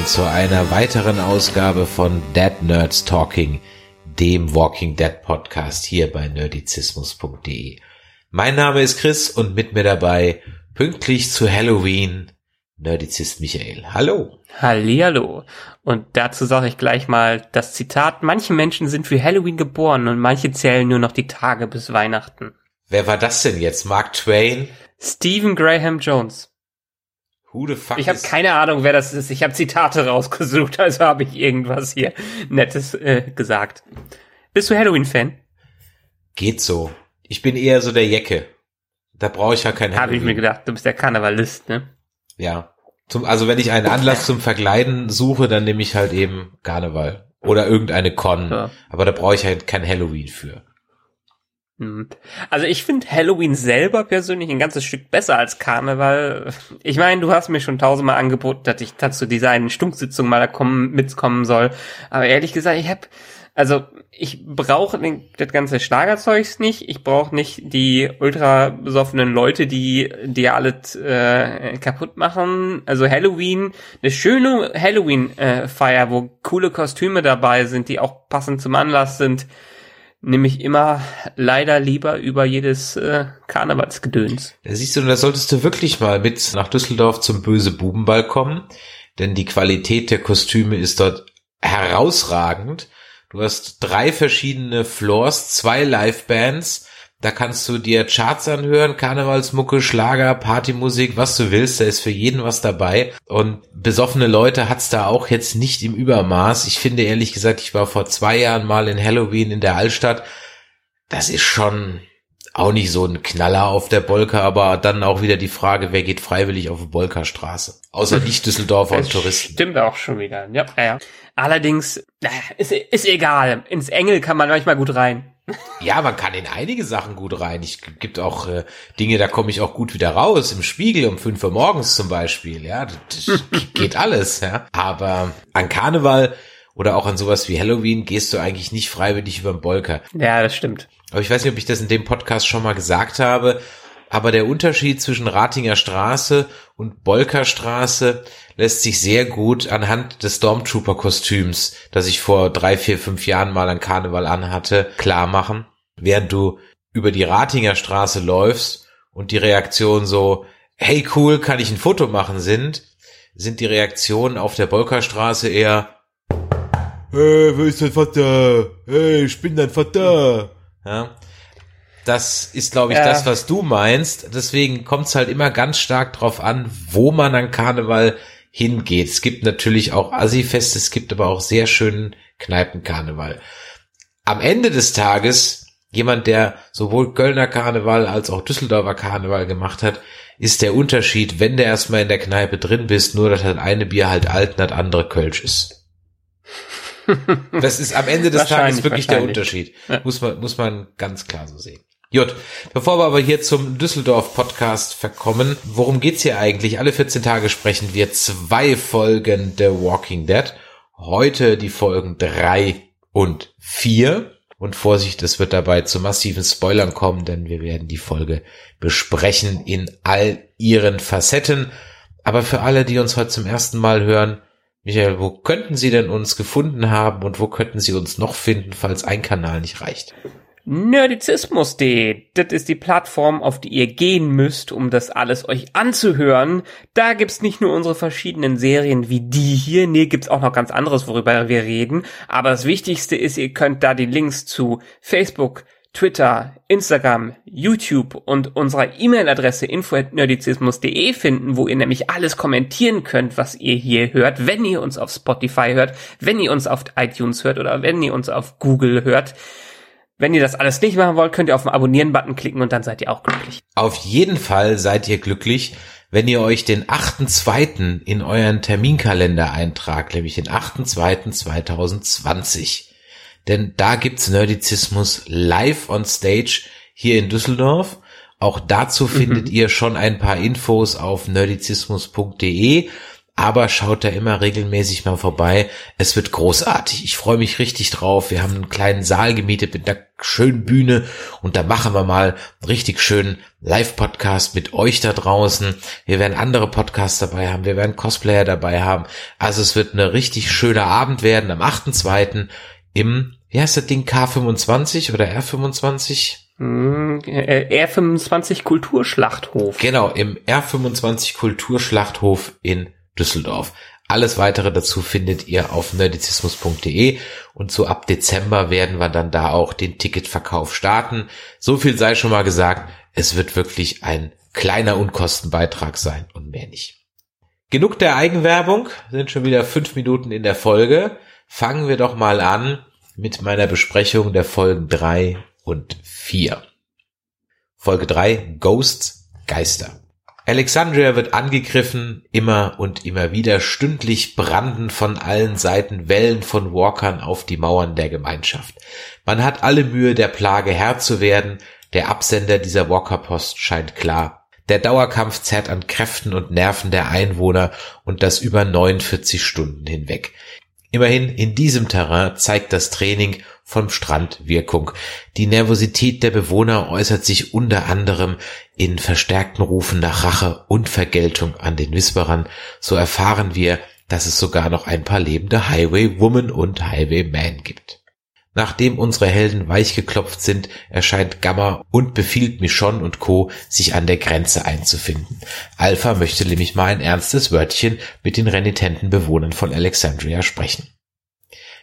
Willkommen zu einer weiteren Ausgabe von Dead Nerds Talking, dem Walking Dead Podcast hier bei nerdizismus.de. Mein Name ist Chris und mit mir dabei pünktlich zu Halloween Nerdizist Michael. Hallo. Hallihallo. Und dazu sage ich gleich mal das Zitat, manche Menschen sind für Halloween geboren und manche zählen nur noch die Tage bis Weihnachten. Wer war das denn jetzt? Mark Twain? Stephen Graham Jones. Who the fuck Ich habe keine Ahnung, wer das ist. Ich habe Zitate rausgesucht, also habe ich irgendwas hier Nettes äh, gesagt. Bist du Halloween-Fan? Geht so. Ich bin eher so der Jecke. Da brauche ich ja kein Habe ich mir Halloween. gedacht. Du bist der Karnevalist, ne? Ja. Zum, also wenn ich einen Anlass zum Verkleiden suche, dann nehme ich halt eben Karneval. Oder irgendeine Con. Ja. Aber da brauche ich halt kein Halloween für. Hm. Also ich finde Halloween selber persönlich ein ganzes Stück besser als Karneval. Ich meine, du hast mir schon tausendmal angeboten, dass ich dazu dieser einen Stunksitzung mal kommen, mitkommen soll. Aber ehrlich gesagt, ich habe, also ich brauche das ganze Schlagerzeugs nicht. Ich brauche nicht die ultra besoffenen Leute, die dir alles äh, kaputt machen. Also Halloween, eine schöne Halloween-Feier, wo coole Kostüme dabei sind, die auch passend zum Anlass sind nehme ich immer leider lieber über jedes äh, Karnevalsgedöns. Da siehst du, da solltest du wirklich mal mit nach Düsseldorf zum Böse Bubenball kommen, denn die Qualität der Kostüme ist dort herausragend. Du hast drei verschiedene Floors, zwei Livebands, da kannst du dir Charts anhören, Karnevalsmucke, Schlager, Partymusik, was du willst, da ist für jeden was dabei. Und besoffene Leute hat's da auch jetzt nicht im Übermaß. Ich finde ehrlich gesagt, ich war vor zwei Jahren mal in Halloween in der Altstadt. Das ist schon auch nicht so ein Knaller auf der Bolka, aber dann auch wieder die Frage, wer geht freiwillig auf die Bolkerstraße? Außer nicht Düsseldorfer und Touristen. Stimmt auch schon wieder. Ja, ja, ja. Allerdings, äh, ist, ist egal. Ins Engel kann man manchmal gut rein. Ja, man kann in einige Sachen gut rein. Ich gibt auch äh, Dinge, da komme ich auch gut wieder raus. Im Spiegel um 5 Uhr morgens zum Beispiel. Ja, das, das geht alles. Ja, aber an Karneval oder auch an sowas wie Halloween gehst du eigentlich nicht freiwillig über den Bolker. Ja, das stimmt. Aber ich weiß nicht, ob ich das in dem Podcast schon mal gesagt habe. Aber der Unterschied zwischen Ratinger Straße und Bolkerstraße lässt sich sehr gut anhand des Stormtrooper-Kostüms, das ich vor drei, vier, fünf Jahren mal an Karneval anhatte, klar machen. Während du über die Ratinger Straße läufst und die Reaktionen so, hey cool, kann ich ein Foto machen sind, sind die Reaktionen auf der Bolkerstraße eher, hey, wer ist dein Vater? Hey, ich bin dein Vater. Ja. Das ist, glaube ich, Ja. das, was du meinst. Deswegen kommt es halt immer ganz stark drauf an, wo man an Karneval hingeht. Es gibt natürlich auch Assi-Feste, es gibt aber auch sehr schönen Kneipenkarneval. Am Ende des Tages, jemand, der sowohl Kölner Karneval als auch Düsseldorfer Karneval gemacht hat, ist der Unterschied, wenn du erstmal in der Kneipe drin bist, nur dass das eine Bier halt alt und das andere Kölsch ist. Das ist am Ende des Tages wirklich der. Unterschied. Ja. Muss man, muss man ganz klar so sehen. Gut, bevor wir aber hier zum Düsseldorf-Podcast verkommen, worum geht's hier eigentlich? Alle 14 Tage sprechen wir zwei Folgen The Walking Dead. Heute die Folgen drei und vier. Und Vorsicht, es wird dabei zu massiven Spoilern kommen, denn wir werden die Folge besprechen in all ihren Facetten. Aber für alle, die uns heute zum ersten Mal hören, Michael, wo könnten Sie denn uns gefunden haben und wo könnten Sie uns noch finden, falls ein Kanal nicht reicht? Nerdizismus.de, das ist die Plattform, auf die ihr gehen müsst, um das alles euch anzuhören. Da gibt's nicht nur unsere verschiedenen Serien wie die hier, nee, gibt's auch noch ganz anderes, worüber wir reden. Aber das Wichtigste ist, ihr könnt da die Links zu Facebook, Twitter, Instagram, YouTube und unserer E-Mail-Adresse info@nerdizismus.de finden, wo ihr nämlich alles kommentieren könnt, was ihr hier hört, wenn ihr uns auf Spotify hört, wenn ihr uns auf iTunes hört oder wenn ihr uns auf Google hört. Wenn ihr das alles nicht machen wollt, könnt ihr auf den Abonnieren-Button klicken und dann seid ihr auch glücklich. Auf jeden Fall seid ihr glücklich, wenn ihr euch den 8.2. in euren Terminkalender eintragt, nämlich den 8.2.2020. Denn da gibt's Nerdizismus live on stage hier in Düsseldorf. Auch dazu findet mhm. ihr schon ein paar Infos auf nerdizismus.de aber schaut da immer regelmäßig mal vorbei. Es wird großartig. Ich freue mich richtig drauf. Wir haben einen kleinen Saal gemietet mit einer schönen Bühne und da machen wir mal einen richtig schönen Live-Podcast mit euch da draußen. Wir werden andere Podcasts dabei haben. Wir werden Cosplayer dabei haben. Also es wird eine richtig schöner Abend werden am 8.2. im, wie heißt das Ding, K25 oder R25? Hm, äh, R25 Kulturschlachthof. Genau, im R25 Kulturschlachthof in Düsseldorf. Alles weitere dazu findet ihr auf nerdizismus.de und so ab Dezember werden wir dann da auch den Ticketverkauf starten. So viel sei schon mal gesagt, es wird wirklich ein kleiner Unkostenbeitrag sein und mehr nicht. Genug der Eigenwerbung, sind schon wieder fünf Minuten in der Folge. Fangen wir doch mal an mit meiner Besprechung der Folgen drei und vier. Folge drei Ghosts, Geister. Alexandria wird angegriffen, immer und immer wieder, stündlich branden von allen Seiten Wellen von Walkern auf die Mauern der Gemeinschaft. Man hat alle Mühe, der Plage Herr zu werden, der Absender dieser Walkerpost scheint klar. Der Dauerkampf zerrt an Kräften und Nerven der Einwohner und das über 49 Stunden hinweg. Immerhin in diesem Terrain zeigt das Training vom Strand Wirkung. Die Nervosität der Bewohner äußert sich unter anderem in verstärkten Rufen nach Rache und Vergeltung an den Whisperern. So erfahren wir, dass es sogar noch ein paar lebende Highway Woman und Highway Man gibt. Nachdem unsere Helden weichgeklopft sind, erscheint Gamma und befiehlt Michonne und Co. sich an der Grenze einzufinden. Alpha möchte nämlich mal ein ernstes Wörtchen mit den renitenten Bewohnern von Alexandria sprechen.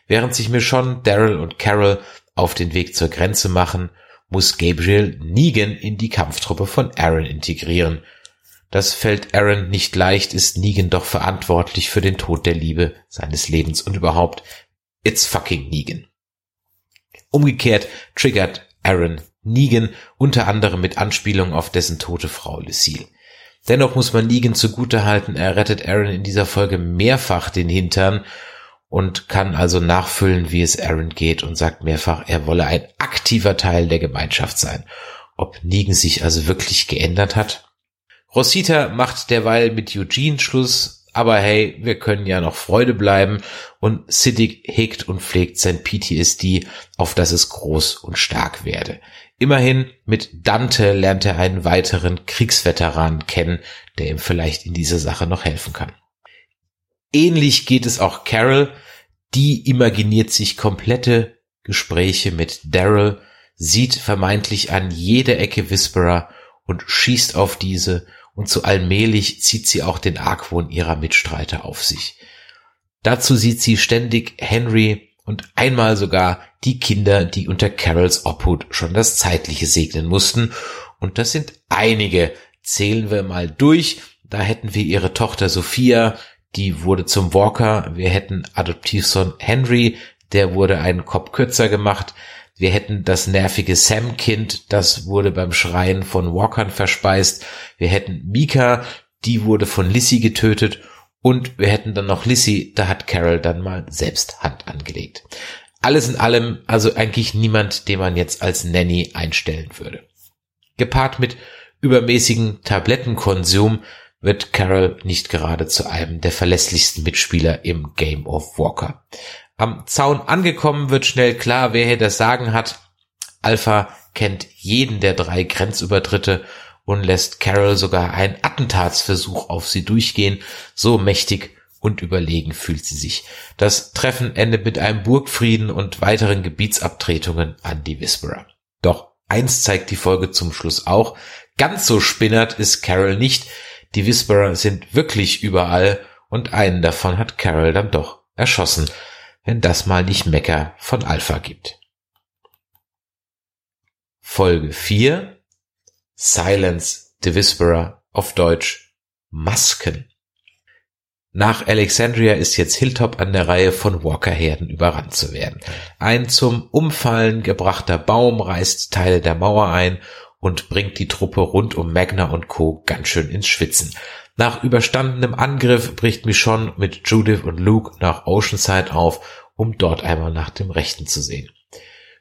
Während sich Michonne, Daryl und Carol auf den Weg zur Grenze machen, muss Gabriel Negan in die Kampftruppe von Aaron integrieren. Das fällt Aaron nicht leicht, ist Negan doch verantwortlich für den Tod der Liebe seines Lebens und überhaupt, it's fucking Negan. Umgekehrt triggert Aaron Negan unter anderem mit Anspielung auf dessen tote Frau Lucille. Dennoch muss man Negan zugutehalten, er rettet Aaron in dieser Folge mehrfach den Hintern und kann also nachfüllen, wie es Aaron geht und sagt mehrfach, er wolle ein aktiver Teil der Gemeinschaft sein. Ob Negan sich also wirklich geändert hat? Rosita macht derweil mit Eugene Schluss, aber hey, wir können ja noch Freude bleiben und Siddiq hegt und pflegt sein PTSD, auf dass es groß und stark werde. Immerhin mit Dante lernt er einen weiteren Kriegsveteran kennen, der ihm vielleicht in dieser Sache noch helfen kann. Ähnlich geht es auch Carol, die imaginiert sich komplette Gespräche mit Daryl, sieht vermeintlich an jeder Ecke Whisperer und schießt auf diese und so allmählich zieht sie auch den Argwohn ihrer Mitstreiter auf sich. Dazu sieht sie ständig Henry und einmal sogar die Kinder, die unter Carols Obhut schon das Zeitliche segnen mussten. Und das sind einige. Zählen wir mal durch. Da hätten wir ihre Tochter Sophia, die wurde zum Walker. Wir hätten Adoptivsohn Henry, der wurde einen Kopf kürzer gemacht. Wir hätten das nervige Sam-Kind, das wurde beim Schreien von Walkern verspeist. Wir hätten Mika, die wurde von Lissy getötet. Und wir hätten dann noch Lissy, da hat Carol dann mal selbst Hand angelegt. Alles in allem also eigentlich niemand, den man jetzt als Nanny einstellen würde. Gepaart mit übermäßigen Tablettenkonsum wird Carol nicht gerade zu einem der verlässlichsten Mitspieler im Game of Walker. Am Zaun angekommen wird schnell klar, wer hier das Sagen hat. Alpha kennt jeden der drei Grenzübertritte und lässt Carol sogar einen Attentatsversuch auf sie durchgehen. So mächtig und überlegen fühlt sie sich. Das Treffen endet mit einem Burgfrieden und weiteren Gebietsabtretungen an die Whisperer. Doch eins zeigt die Folge zum Schluss auch. Ganz so spinnert ist Carol nicht. Die Whisperer sind wirklich überall und einen davon hat Carol dann doch erschossen, wenn das mal nicht Mecker von Alpha gibt. Folge 4 Silence the Whisperer auf Deutsch Masken. Nach Alexandria ist jetzt Hilltop an der Reihe von Walkerherden überrannt zu werden. Ein zum Umfallen gebrachter Baum reißt Teile der Mauer ein und bringt die Truppe rund um Magna und Co. ganz schön ins Schwitzen. Nach überstandenem Angriff bricht Michonne mit Judith und Luke nach Oceanside auf, um dort einmal nach dem Rechten zu sehen.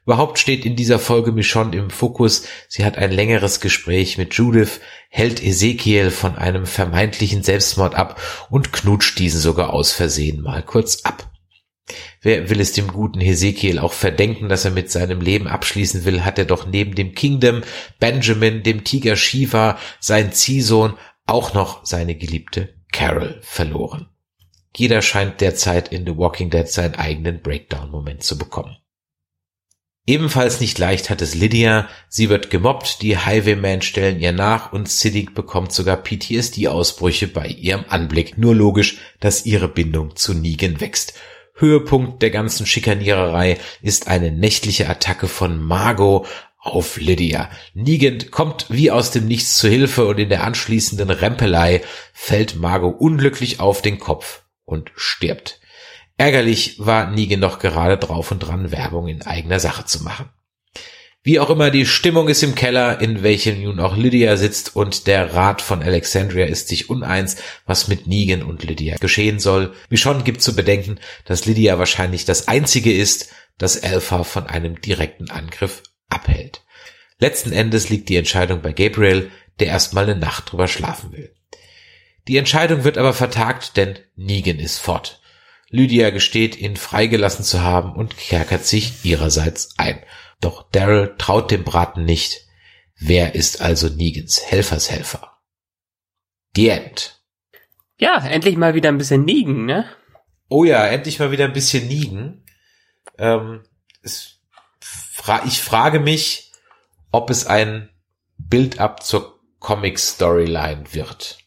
Überhaupt steht in dieser Folge Michonne im Fokus. Sie hat ein längeres Gespräch mit Judith, hält Ezekiel von einem vermeintlichen Selbstmord ab und knutscht diesen sogar aus Versehen mal kurz ab. Wer will es dem guten Hesekiel auch verdenken, dass er mit seinem Leben abschließen will, hat er doch neben dem Kingdom, Benjamin, dem Tiger Shiva, sein Ziehsohn, auch noch seine geliebte Carol verloren. Jeder scheint derzeit in The Walking Dead seinen eigenen Breakdown-Moment zu bekommen. Ebenfalls nicht leicht hat es Lydia. Sie wird gemobbt, die Highwaymen stellen ihr nach und Siddiq bekommt sogar PTSD-Ausbrüche bei ihrem Anblick. Nur logisch, dass ihre Bindung zu Negan wächst. Höhepunkt der ganzen Schikaniererei ist eine nächtliche Attacke von Margot auf Lydia. Negan kommt wie aus dem Nichts zu Hilfe und in der anschließenden Rempelei fällt Margot unglücklich auf den Kopf und stirbt. Ärgerlich war Negan noch gerade drauf und dran, Werbung in eigener Sache zu machen. Wie auch immer, die Stimmung ist im Keller, in welchem nun auch Lydia sitzt und der Rat von Alexandria ist sich uneins, was mit Negan und Lydia geschehen soll. Wie schon gibt zu bedenken, dass Lydia wahrscheinlich das einzige ist, das Alpha von einem direkten Angriff abhält. Letzten Endes liegt die Entscheidung bei Gabriel, der erstmal eine Nacht drüber schlafen will. Die Entscheidung wird aber vertagt, denn Negan ist fort. Lydia gesteht, ihn freigelassen zu haben und kerkert sich ihrerseits ein. Doch Daryl traut dem Braten nicht. Wer ist also Negans Helfershelfer? The End. Ja, endlich mal wieder ein bisschen Negan, ne? Oh ja, endlich mal wieder ein bisschen Negan. Ähm, es, fra ich frage mich, ob es ein Build-up zur Comic-Storyline wird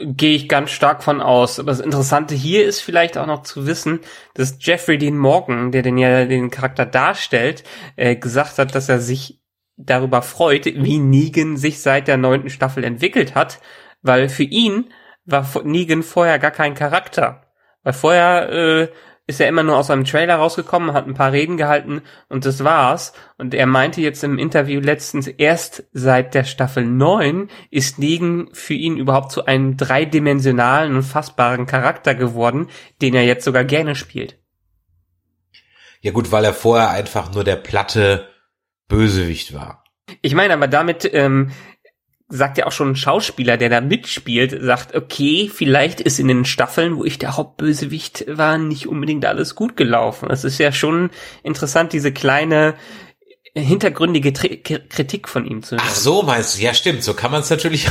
gehe ich ganz stark von aus. Aber das Interessante hier ist vielleicht auch noch zu wissen, dass Jeffrey Dean Morgan, der den ja den Charakter darstellt, äh, gesagt hat, dass er sich darüber freut, wie Negan sich seit der neunten Staffel entwickelt hat, weil für ihn war Negan vorher gar kein Charakter. Weil vorher äh, ist er immer nur aus einem Trailer rausgekommen, hat ein paar Reden gehalten und das war's. Und er meinte jetzt im Interview letztens, erst seit der Staffel 9 ist Negan für ihn überhaupt zu einem dreidimensionalen und fassbaren Charakter geworden, den er jetzt sogar gerne spielt. Ja gut, weil er vorher einfach nur der platte Bösewicht war. Ich meine aber damit ähm, sagt ja auch schon ein Schauspieler, der da mitspielt, sagt, okay, vielleicht ist in den Staffeln, wo ich der Hauptbösewicht war, nicht unbedingt alles gut gelaufen. Es ist ja schon interessant, diese kleine hintergründige Tri Kritik von ihm zu hören. Ach so, meinst du? Ja, stimmt. So kann man es natürlich.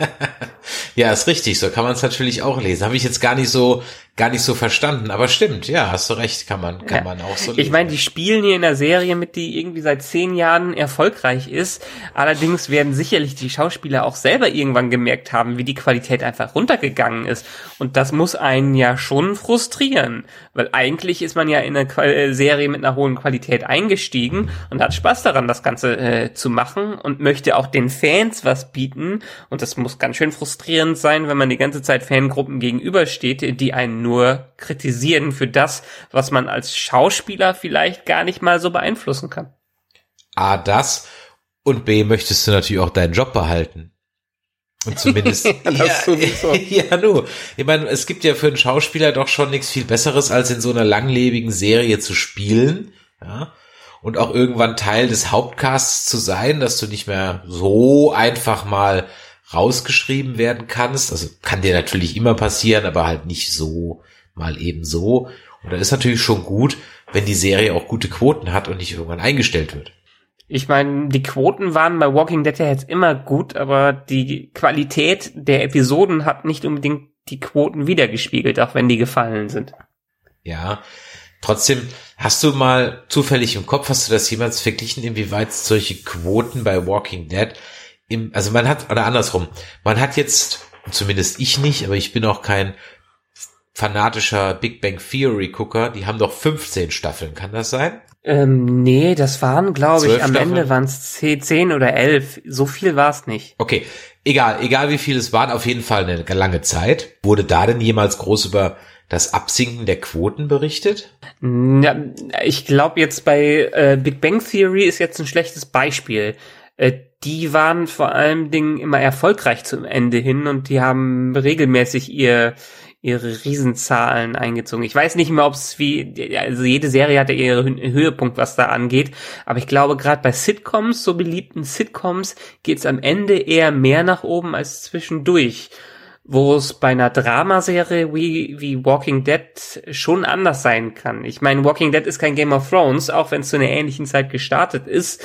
ja, ist richtig. So kann man es natürlich auch lesen. Habe ich jetzt gar nicht so gar nicht so verstanden, aber stimmt, ja, hast du recht, kann man, kann ja. man auch so lesen. Ich meine, die spielen hier in der Serie mit, die irgendwie seit zehn Jahren erfolgreich ist. Allerdings werden sicherlich die Schauspieler auch selber irgendwann gemerkt haben, wie die Qualität einfach runtergegangen ist. Und das muss einen ja schon frustrieren, weil eigentlich ist man ja in eine äh, Serie mit einer hohen Qualität eingestiegen und hat Spaß daran, das Ganze äh, zu machen und möchte auch den Fans was bieten. Und das muss ganz schön frustrierend sein, wenn man die ganze Zeit Fangruppen gegenübersteht, die einen nur nur kritisieren für das, was man als Schauspieler vielleicht gar nicht mal so beeinflussen kann. A, das und B, möchtest du natürlich auch deinen Job behalten. Und zumindest, ja, ja, ja, nu. Ich meine, es gibt ja für einen Schauspieler doch schon nichts viel Besseres, als in so einer langlebigen Serie zu spielen, ja. Und auch irgendwann Teil des Hauptcasts zu sein, dass du nicht mehr so einfach mal rausgeschrieben werden kannst. Also kann dir natürlich immer passieren, aber halt nicht so mal eben so. Und da ist natürlich schon gut, wenn die Serie auch gute Quoten hat und nicht irgendwann eingestellt wird. Ich meine, die Quoten waren bei Walking Dead ja jetzt immer gut, aber die Qualität der Episoden hat nicht unbedingt die Quoten wiedergespiegelt, auch wenn die gefallen sind. Ja, trotzdem hast du mal zufällig im Kopf, hast du das jemals verglichen, inwieweit solche Quoten bei Walking Dead im, also man hat, oder andersrum, man hat jetzt, zumindest ich nicht, aber ich bin auch kein fanatischer Big Bang Theory Gucker, die haben doch 15 Staffeln, kann das sein? Ähm, nee, das waren, glaube ich, am Staffeln? Ende waren es 10 oder 11. So viel war es nicht. Okay, egal, egal wie viel es waren, auf jeden Fall eine lange Zeit. Wurde da denn jemals groß über das Absinken der Quoten berichtet? Ja, ich glaube jetzt bei äh, Big Bang Theory ist jetzt ein schlechtes Beispiel. Äh, die waren vor allem Dingen immer erfolgreich zum Ende hin und die haben regelmäßig ihr ihre Riesenzahlen eingezogen. Ich weiß nicht mehr, ob es wie, also jede Serie hat ja ihren Höhepunkt, was da angeht, aber ich glaube, gerade bei Sitcoms, so beliebten Sitcoms, geht's am Ende eher mehr nach oben als zwischendurch wo es bei einer Dramaserie wie, wie Walking Dead schon anders sein kann. Ich meine, Walking Dead ist kein Game of Thrones, auch wenn es zu einer ähnlichen Zeit gestartet ist.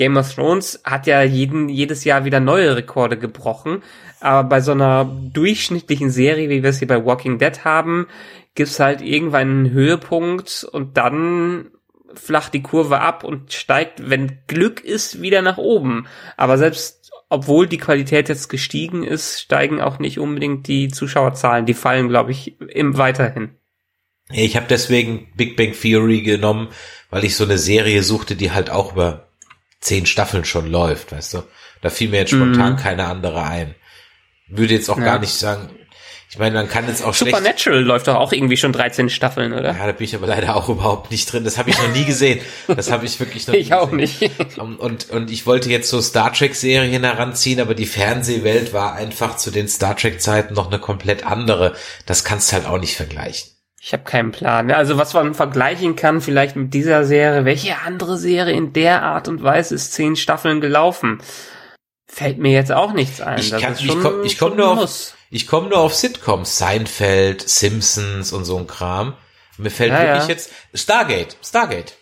Game of Thrones hat ja jeden, jedes Jahr wieder neue Rekorde gebrochen. Aber bei so einer durchschnittlichen Serie, wie wir es hier bei Walking Dead haben, gibt's halt irgendwann einen Höhepunkt und dann flacht die Kurve ab und steigt, wenn Glück ist, wieder nach oben. Aber selbst obwohl die Qualität jetzt gestiegen ist, steigen auch nicht unbedingt die Zuschauerzahlen. Die fallen, glaube ich, im weiterhin. Ich habe deswegen Big Bang Theory genommen, weil ich so eine Serie suchte, die halt auch über zehn Staffeln schon läuft, weißt du. Da fiel mir jetzt spontan Mhm. keine andere ein. Würde jetzt auch Ja. gar nicht sagen, ich meine, man kann jetzt auch schlecht... Supernatural läuft doch auch irgendwie schon 13 Staffeln, oder? Ja, da bin ich aber leider auch überhaupt nicht drin. Das habe ich noch nie gesehen. Das habe ich wirklich noch nie ich auch gesehen. nicht. Und, und, und ich wollte jetzt so Star Trek-Serien heranziehen, aber die Fernsehwelt war einfach zu den Star Trek-Zeiten noch eine komplett andere. Das kannst du halt auch nicht vergleichen. Ich habe keinen Plan. Also was man vergleichen kann, vielleicht mit dieser Serie, welche andere Serie in der Art und Weise ist zehn Staffeln gelaufen? Fällt mir jetzt auch nichts ein. Ich kann- ist ich schon- komm- ich komm schon nur auf-. Ich komme nur auf Sitcoms, Seinfeld, Simpsons und so ein Kram. Mir fällt Ja, wirklich ja. jetzt Stargate, Stargate.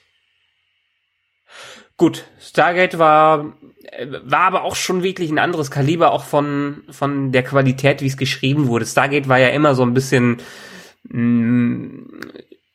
Gut, Stargate war war aber auch schon wirklich ein anderes Kaliber, auch von von der Qualität, wie es geschrieben wurde. Stargate war ja immer so ein bisschen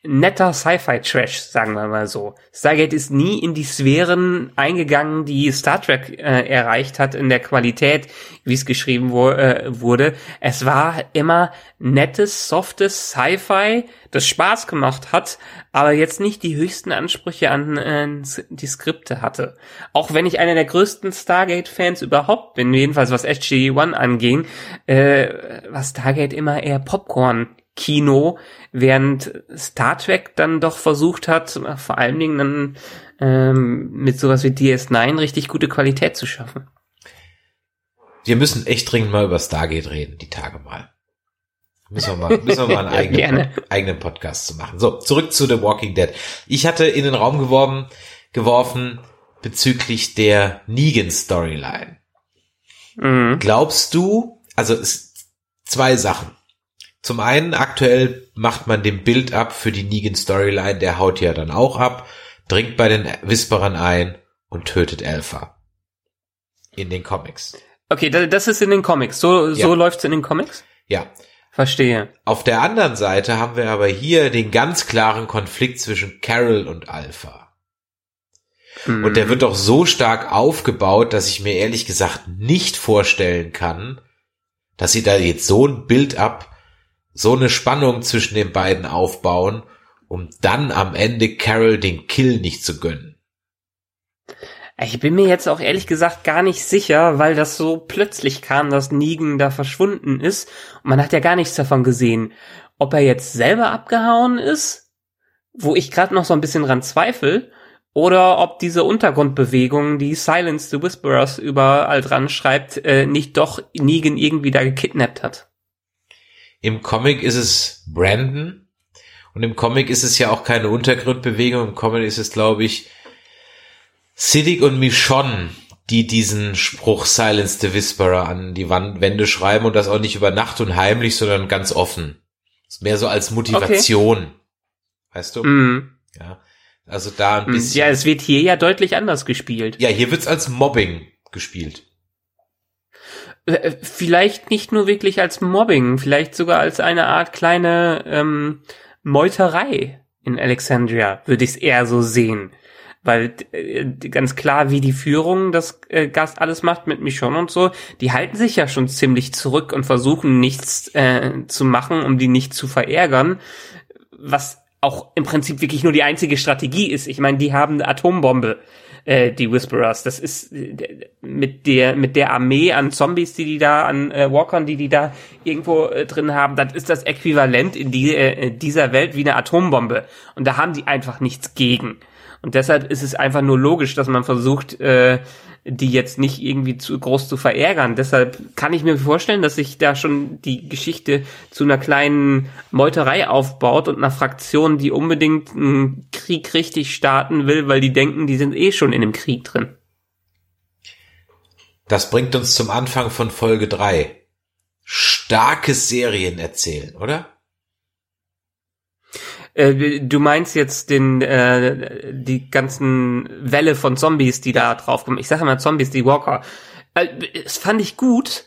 netter Sci-Fi-Trash, sagen wir mal so. Stargate ist nie in die Sphären eingegangen, die Star Trek äh, erreicht hat in der Qualität, wie es geschrieben wo, äh, wurde. Es war immer nettes, softes Sci-Fi, das Spaß gemacht hat, aber jetzt nicht die höchsten Ansprüche an äh, die Skripte hatte. Auch wenn ich einer der größten Stargate-Fans überhaupt bin, jedenfalls was SG-1 anging, äh, war Stargate immer eher Popcorn. Kino, während Star Trek dann doch versucht hat, vor allen Dingen dann ähm, mit sowas wie DS9 richtig gute Qualität zu schaffen. Wir müssen echt dringend mal über Stargate reden, die Tage mal. Müssen wir mal, müssen wir mal einen eigenen, eigenen Podcast zu machen. So, zurück zu The Walking Dead. Ich hatte in den Raum geworfen, geworfen bezüglich der Negan-Storyline. Mhm. Glaubst du, also es, zwei Sachen. Zum einen, aktuell macht man den Bild ab für die Negan-Storyline, der haut ja dann auch ab, dringt bei den Whisperern ein und tötet Alpha. In den Comics. Okay, da- das ist in den Comics. So, Ja. so läuft's in den Comics? Ja. Verstehe. Auf der anderen Seite haben wir aber hier den ganz klaren Konflikt zwischen Carol und Alpha. Mhm. Und der wird doch so stark aufgebaut, dass ich mir ehrlich gesagt nicht vorstellen kann, dass sie da jetzt so ein Bild ab, so eine Spannung zwischen den beiden aufbauen, um dann am Ende Carol den Kill nicht zu gönnen. Ich bin mir jetzt auch ehrlich gesagt gar nicht sicher, weil das so plötzlich kam, dass Negan da verschwunden ist. Und man hat ja gar nichts davon gesehen. Ob er jetzt selber abgehauen ist, wo ich gerade noch so ein bisschen dran zweifle, oder ob diese Untergrundbewegung, die Silence the Whisperers überall dran schreibt, äh, nicht doch Negan irgendwie da gekidnappt hat. Im Comic ist es Brandon und im Comic ist es ja auch keine Untergrundbewegung. Im Comic ist es, glaube ich, Siddiq und Michonne, die diesen Spruch Silence the Whisperer an die Wand Wände schreiben und das auch nicht über Nacht und heimlich, sondern ganz offen. Ist mehr so als Motivation. Weißt du? Mhm. Ja. Also da ein bisschen. Ja, es wird hier ja deutlich anders gespielt. Ja, hier wird's als Mobbing gespielt. Äh, Vielleicht nicht nur wirklich als Mobbing, vielleicht sogar als eine Art kleine ähm, Meuterei in Alexandria, würde ich es eher so sehen. Weil äh, ganz klar, wie die Führung das äh, Gast alles macht mit Michonne und so, die halten sich ja schon ziemlich zurück und versuchen nichts äh, zu machen, um die nicht zu verärgern. Was auch im Prinzip wirklich nur die einzige Strategie ist. Ich meine, die haben eine Atombombe, äh, die Whisperers. Das ist äh, mit der mit der Armee an Zombies, die die da an äh, Walkern, die die da irgendwo äh, drin haben, das ist das Äquivalent in die, äh, dieser Welt wie eine Atombombe. Und da haben die einfach nichts gegen. Und deshalb ist es einfach nur logisch, dass man versucht, äh, die jetzt nicht irgendwie zu groß zu verärgern. Deshalb kann ich mir vorstellen, dass sich da schon die Geschichte zu einer kleinen Meuterei aufbaut und einer Fraktion, die unbedingt einen Krieg richtig starten will, weil die denken, die sind eh schon in dem Krieg drin. Das bringt uns zum Anfang von Folge drei. Starkes Serien erzählen, oder? Äh, du meinst jetzt den äh, die ganzen Welle von Zombies, die da draufkommen. Ich sage mal Zombies, die Walker. Äh, das fand ich gut.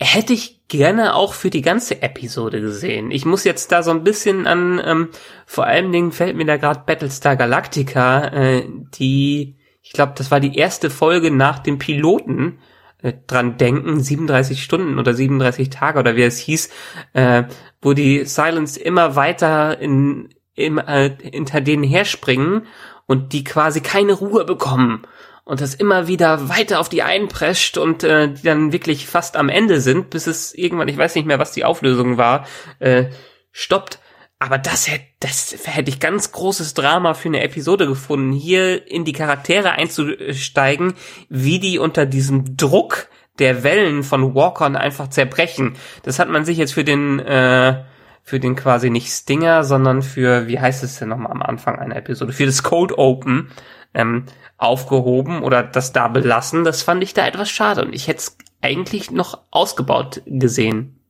Hätte ich gerne auch für die ganze Episode gesehen. Ich muss jetzt da so ein bisschen an, ähm, vor allen Dingen fällt mir da gerade Battlestar Galactica, äh, die, ich glaube, das war die erste Folge nach dem Piloten, äh, dran denken, 37 Stunden oder 37 Tage oder wie es hieß, äh, wo die Silence immer weiter in, im, äh, hinter denen herspringen und die quasi keine Ruhe bekommen und das immer wieder weiter auf die einprescht und äh, die dann wirklich fast am Ende sind, bis es irgendwann, ich weiß nicht mehr, was die Auflösung war, äh, stoppt. Aber das hätte, das hätte ich ganz großes Drama für eine Episode gefunden, hier in die Charaktere einzusteigen, wie die unter diesem Druck der Wellen von Walkern einfach zerbrechen. Das hat man sich jetzt für den, äh, für den quasi nicht Stinger, sondern für, wie heißt es denn nochmal am Anfang einer Episode, für das Code Open ähm, aufgehoben oder das da belassen. Das fand ich da etwas schade und ich hätte es eigentlich noch ausgebaut gesehen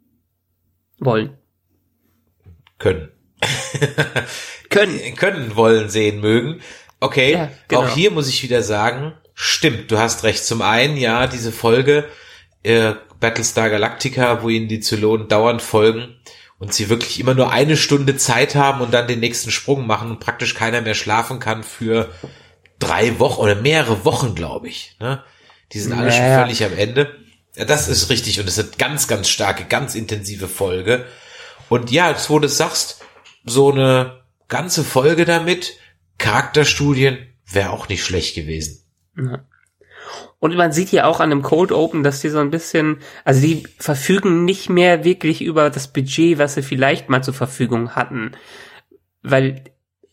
wollen. Können. können. können wollen sehen mögen. Okay, ja, genau. auch hier muss ich wieder sagen, stimmt, du hast recht. Zum einen, ja, diese Folge äh, Battlestar Galactica, wo ihnen die Zylonen dauernd folgen und sie wirklich immer nur eine Stunde Zeit haben und dann den nächsten Sprung machen und praktisch keiner mehr schlafen kann für drei Wochen oder mehrere Wochen, glaube ich. Ne? Die sind alle naja. schon völlig am Ende. Ja, das ist richtig und es ist eine ganz, ganz starke, ganz intensive Folge. Und ja, jetzt wo du sagst, so eine ganze Folge damit, Charakterstudien, wäre auch nicht schlecht gewesen. Ja. Und man sieht ja auch an dem Cold Open, dass die so ein bisschen, also die verfügen nicht mehr wirklich über das Budget, was sie vielleicht mal zur Verfügung hatten. Weil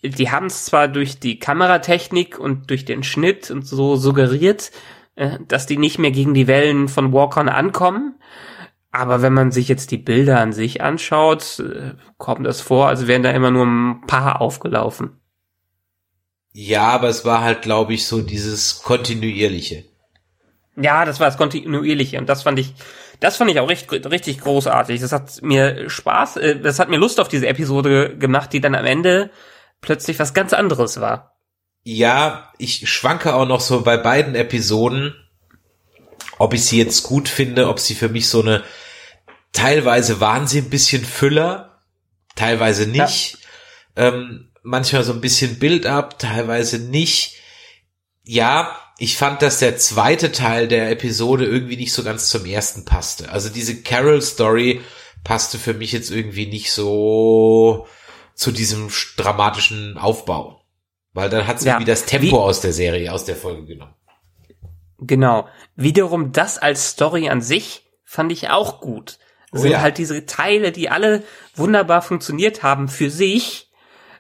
die haben es zwar durch die Kameratechnik und durch den Schnitt und so suggeriert, äh, dass die nicht mehr gegen die Wellen von Walkern ankommen. Aber wenn man sich jetzt die Bilder an sich anschaut, äh, kommt das vor, als wären da immer nur ein paar aufgelaufen. Ja, aber es war halt, glaube ich, so dieses kontinuierliche. Ja, das war das kontinuierliche und das fand ich, das fand ich auch richtig, richtig großartig. Das hat mir Spaß, äh, das hat mir Lust auf diese Episode gemacht, die dann am Ende plötzlich was ganz anderes war. Ja, ich schwanke auch noch so bei beiden Episoden, ob ich sie jetzt gut finde, ob sie für mich so eine teilweise waren sie ein bisschen Füller, teilweise nicht. Ja. Ähm, manchmal so ein bisschen Build-up, teilweise nicht. Ja, ich fand, dass der zweite Teil der Episode irgendwie nicht so ganz zum ersten passte. Also diese Carol-Story passte für mich jetzt irgendwie nicht so zu diesem dramatischen Aufbau. Weil dann hat sie ja, irgendwie das Tempo wie, aus der Serie, aus der Folge genommen. Genau. Wiederum das als Story an sich fand ich auch gut. Oh, sind ja. halt diese Teile, die alle wunderbar funktioniert haben für sich.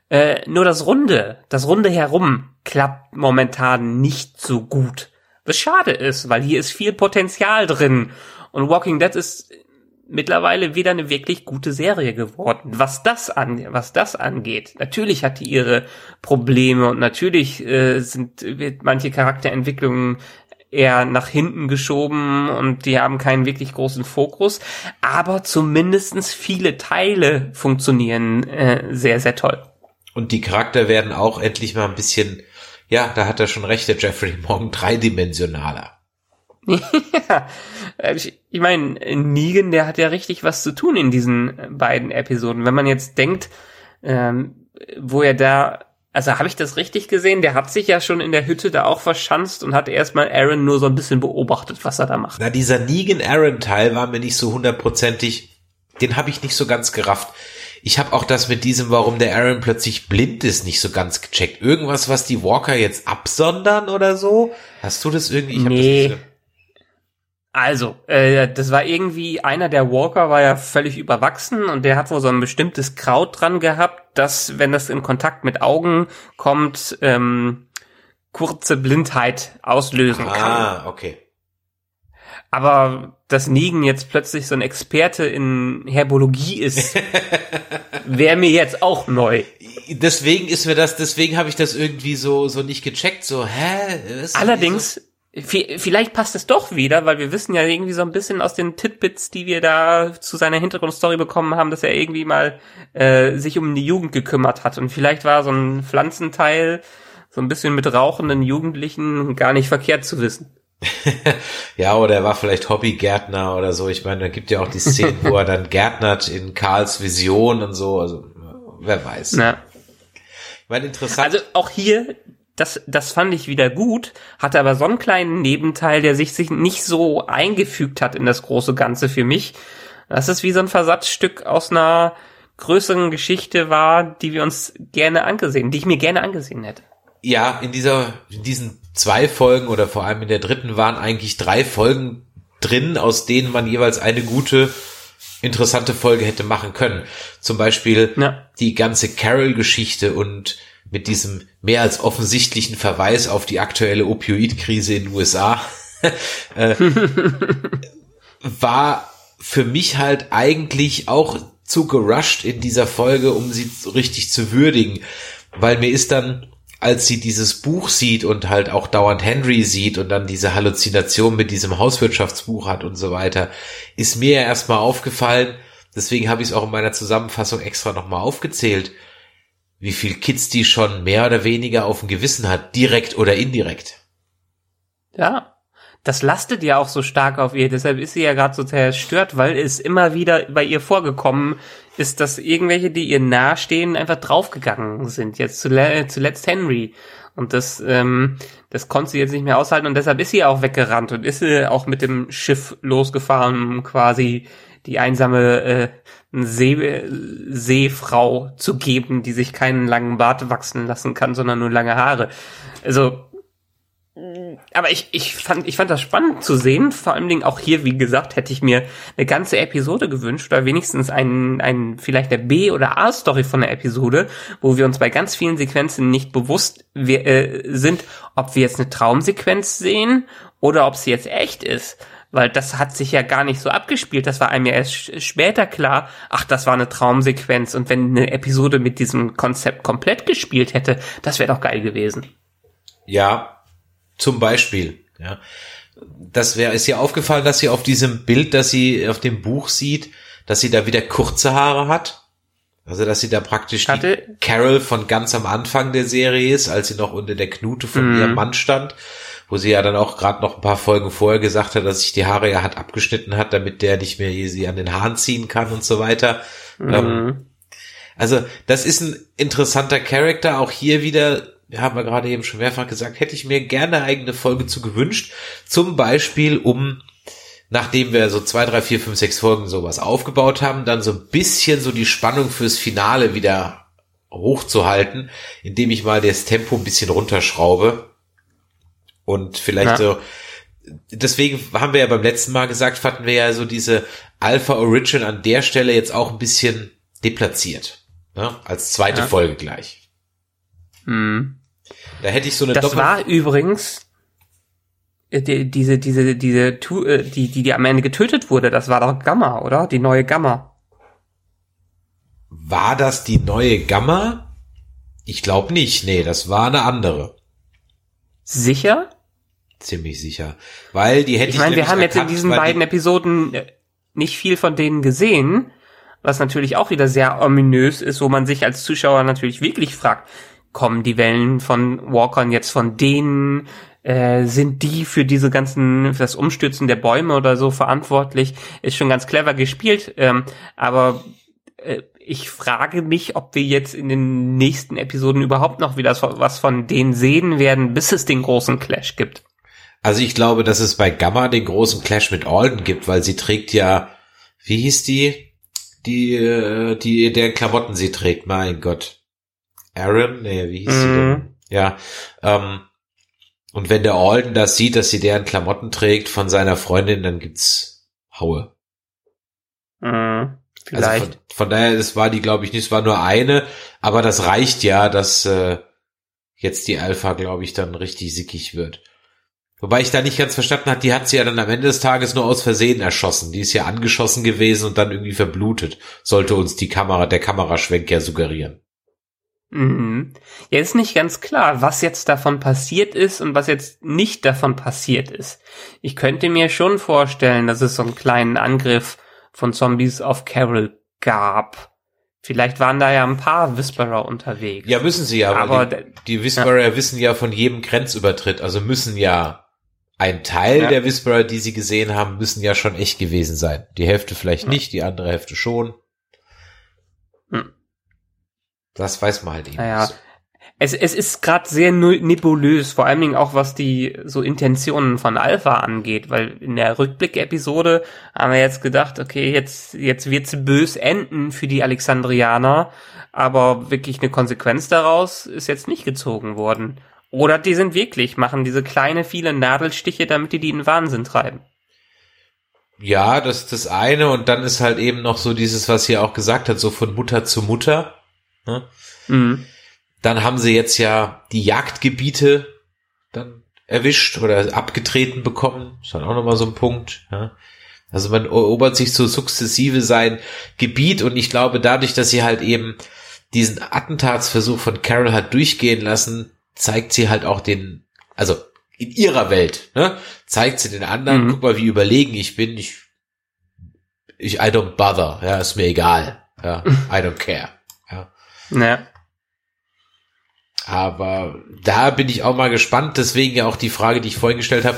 Äh, nur das Runde, das Runde herum klappt momentan nicht so gut. Was schade ist, weil hier ist viel Potenzial drin. Und Walking Dead ist mittlerweile wieder eine wirklich gute Serie geworden. Was das an, was das angeht. Natürlich hat die ihre Probleme und natürlich äh, sind wird manche Charakterentwicklungen eher nach hinten geschoben und die haben keinen wirklich großen Fokus, aber zumindestens viele Teile funktionieren äh, sehr, sehr toll. Und die Charakter werden auch endlich mal ein bisschen, ja, da hat er schon recht, der Jeffrey Morgan, dreidimensionaler. ja, ich, ich meine, Negan, der hat ja richtig was zu tun in diesen beiden Episoden. Wenn man jetzt denkt, ähm, wo er da also habe ich das richtig gesehen? Der hat sich ja schon in der Hütte da auch verschanzt und hat erstmal Aaron nur so ein bisschen beobachtet, was er da macht. Na, dieser Negan-Aaron-Teil war mir nicht so hundertprozentig, den habe ich nicht so ganz gerafft. Ich habe auch das mit diesem, warum der Aaron plötzlich blind ist, nicht so ganz gecheckt. Irgendwas, was die Walker jetzt absondern oder so? Hast du das irgendwie? Ich hab Nee. Das nicht Also, äh, das war irgendwie, einer der Walker war ja völlig überwachsen und der hat wohl so ein bestimmtes Kraut dran gehabt, das, wenn das in Kontakt mit Augen kommt, ähm, kurze Blindheit auslösen so. kann. ah, okay. Aber dass Negan jetzt plötzlich so ein Experte in Herbologie ist, wäre mir jetzt auch neu. Deswegen ist mir das, deswegen habe ich das irgendwie so so nicht gecheckt. So, hä? Allerdings, vi- vielleicht passt es doch wieder, weil wir wissen ja irgendwie so ein bisschen aus den Titbits, die wir da zu seiner Hintergrundstory bekommen haben, dass er irgendwie mal äh, sich um die Jugend gekümmert hat. Und vielleicht war so ein Pflanzenteil so ein bisschen mit rauchenden Jugendlichen gar nicht verkehrt zu wissen. Ja, oder er war vielleicht Hobbygärtner oder so. Ich meine, da gibt ja auch die Szenen, wo er dann gärtnert in Karls Vision und so. Also, wer weiß. Na. Ich meine, interessant. Also auch hier, das, das fand ich wieder gut, hatte aber so einen kleinen Nebenteil, der sich, sich nicht so eingefügt hat in das große Ganze für mich. Das ist wie so ein Versatzstück aus einer größeren Geschichte war, die wir uns gerne angesehen, die ich mir gerne angesehen hätte. ja, in dieser, in diesen zwei Folgen oder vor allem in der dritten waren eigentlich drei Folgen drin, aus denen man jeweils eine gute, interessante Folge hätte machen können. Zum Beispiel Ja. die ganze Carol-Geschichte und mit diesem mehr als offensichtlichen Verweis auf die aktuelle Opioidkrise in den USA äh, war für mich halt eigentlich auch zu gerusht in dieser Folge, um sie richtig zu würdigen, weil mir ist dann, als sie dieses Buch sieht und halt auch dauernd Henry sieht und dann diese Halluzination mit diesem Hauswirtschaftsbuch hat und so weiter, ist mir ja erstmal aufgefallen, deswegen habe ich es auch in meiner Zusammenfassung extra nochmal aufgezählt, wie viel Kids die schon mehr oder weniger auf dem Gewissen hat, direkt oder indirekt. Ja. Das lastet ja auch so stark auf ihr, deshalb ist sie ja gerade so zerstört, weil es immer wieder bei ihr vorgekommen ist, dass irgendwelche, die ihr nahestehen, einfach draufgegangen sind. Jetzt zule zuletzt Henry. Und das, ähm, das konnte sie jetzt nicht mehr aushalten und deshalb ist sie auch weggerannt und ist sie auch mit dem Schiff losgefahren, um quasi die einsame äh, See Seefrau zu geben, die sich keinen langen Bart wachsen lassen kann, sondern nur lange Haare. Also aber ich, ich fand, ich fand das spannend zu sehen. Vor allen Dingen auch hier, wie gesagt, hätte ich mir eine ganze Episode gewünscht oder wenigstens ein, ein, vielleicht der B- oder A-Story von der Episode, wo wir uns bei ganz vielen Sequenzen nicht bewusst wir, äh, sind, ob wir jetzt eine Traumsequenz sehen oder ob sie jetzt echt ist. Weil das hat sich ja gar nicht so abgespielt. Das war einem ja erst später klar. Ach, das war eine Traumsequenz. Und wenn eine Episode mit diesem Konzept komplett gespielt hätte, das wäre doch geil gewesen. Ja, zum Beispiel, ja. Das wäre, ist ihr aufgefallen, dass sie auf diesem Bild, das sie auf dem Buch sieht, dass sie da wieder kurze Haare hat. Also, dass sie da praktisch Hatte- die Carol von ganz am Anfang der Serie ist, als sie noch unter der Knute von Mhm. ihrem Mann stand, wo sie ja dann auch gerade noch ein paar Folgen vorher gesagt hat, dass sich die Haare ja hat abgeschnitten hat, damit der nicht mehr sie an den Haaren ziehen kann und so weiter. Ähm, Mhm. also, das ist ein interessanter Charakter. Auch hier wieder, haben ja gerade eben schon mehrfach gesagt, hätte ich mir gerne eine eigene Folge zu gewünscht. Zum Beispiel, um, nachdem wir so zwei, drei, vier, fünf, sechs Folgen sowas aufgebaut haben, dann so ein bisschen so die Spannung fürs Finale wieder hochzuhalten, indem ich mal das Tempo ein bisschen runterschraube. Und vielleicht Ja. so, deswegen haben wir ja beim letzten Mal gesagt, fanden wir ja so diese Alpha Origin an der Stelle jetzt auch ein bisschen deplatziert. Ne? Als zweite Ja. Folge gleich. Mhm. Da hätte ich so eine Das Doppel war übrigens äh, die, diese, diese, diese, äh, die, die, die am Ende getötet wurde, das war doch Gamma, oder? Die neue Gamma. War das die neue Gamma? Ich glaube nicht. Nee, das war eine andere. Sicher? Ziemlich sicher. Weil die hätte Ich ich, meine, wir haben jetzt in erkannt, diesen beiden die, Episoden äh, nicht viel von denen gesehen, was natürlich auch wieder sehr ominös ist, wo man sich als Zuschauer natürlich wirklich fragt, kommen die Wellen von Walkern jetzt von denen, äh, sind die für diese ganzen, für das Umstürzen der Bäume oder so verantwortlich, ist schon ganz clever gespielt, ähm, aber äh, ich frage mich, ob wir jetzt in den nächsten Episoden überhaupt noch wieder was von denen sehen werden, bis es den großen Clash gibt. Also ich glaube, dass es bei Gamma den großen Clash mit Alden gibt, weil sie trägt ja, wie hieß die? die, äh, die, deren Klamotten sie trägt, mein Gott. Aaron? Nee, wie hieß sie denn? Mhm. Ja. Ähm, und wenn der Alden das sieht, dass sie deren Klamotten trägt von seiner Freundin, dann gibt's Haue. Mhm. Also Vielleicht. von, von daher, das war die, glaube ich, nicht, es war nur eine, aber das reicht ja, dass äh, jetzt die Alpha, glaube ich, dann richtig sickig wird. Wobei ich da nicht ganz verstanden hat, die hat sie ja dann am Ende des Tages nur aus Versehen erschossen. Die ist ja angeschossen gewesen und dann irgendwie verblutet. Sollte uns die Kamera, der Kameraschwenk ja suggerieren. Mhm. Ja, ist nicht ganz klar, was jetzt davon passiert ist und was jetzt nicht davon passiert ist. Ich könnte mir schon vorstellen, dass es so einen kleinen Angriff von Zombies auf Carol gab. Vielleicht waren da ja ein paar Whisperer unterwegs. Ja, müssen sie ja, aber die, die Whisperer wissen ja von jedem Grenzübertritt, also müssen ja ein Teil Ja. der Whisperer, die sie gesehen haben, müssen ja schon echt gewesen sein. Die Hälfte vielleicht Ja. nicht, die andere Hälfte schon. Das weiß man halt eben. Naja, nicht so. Es, es ist gerade sehr nebulös, vor allen Dingen auch was die so Intentionen von Alpha angeht, weil in der Rückblick-Episode haben wir jetzt gedacht, okay, jetzt, jetzt wird's bös enden für die Alexandrianer, aber wirklich eine Konsequenz daraus ist jetzt nicht gezogen worden. Oder die sind wirklich, machen diese kleine, viele Nadelstiche, damit die die in Wahnsinn treiben. Ja, das ist das eine und dann ist halt eben noch so dieses, was sie auch gesagt hat, so von Mutter zu Mutter. Ne? Mhm. Dann haben sie jetzt ja die Jagdgebiete dann erwischt oder abgetreten bekommen. Ist dann auch nochmal so ein Punkt. Ja? Also man erobert sich so sukzessive sein Gebiet und ich glaube dadurch, dass sie halt eben diesen Attentatsversuch von Carol hat durchgehen lassen, zeigt sie halt auch den, also in ihrer Welt, ne, zeigt sie den anderen, Mhm. guck mal, wie überlegen ich bin, ich, ich, I don't bother, ja, ist mir egal, ja, I don't care, ja. Aber da bin ich auch mal gespannt, deswegen ja auch die Frage, die ich vorhin gestellt habe,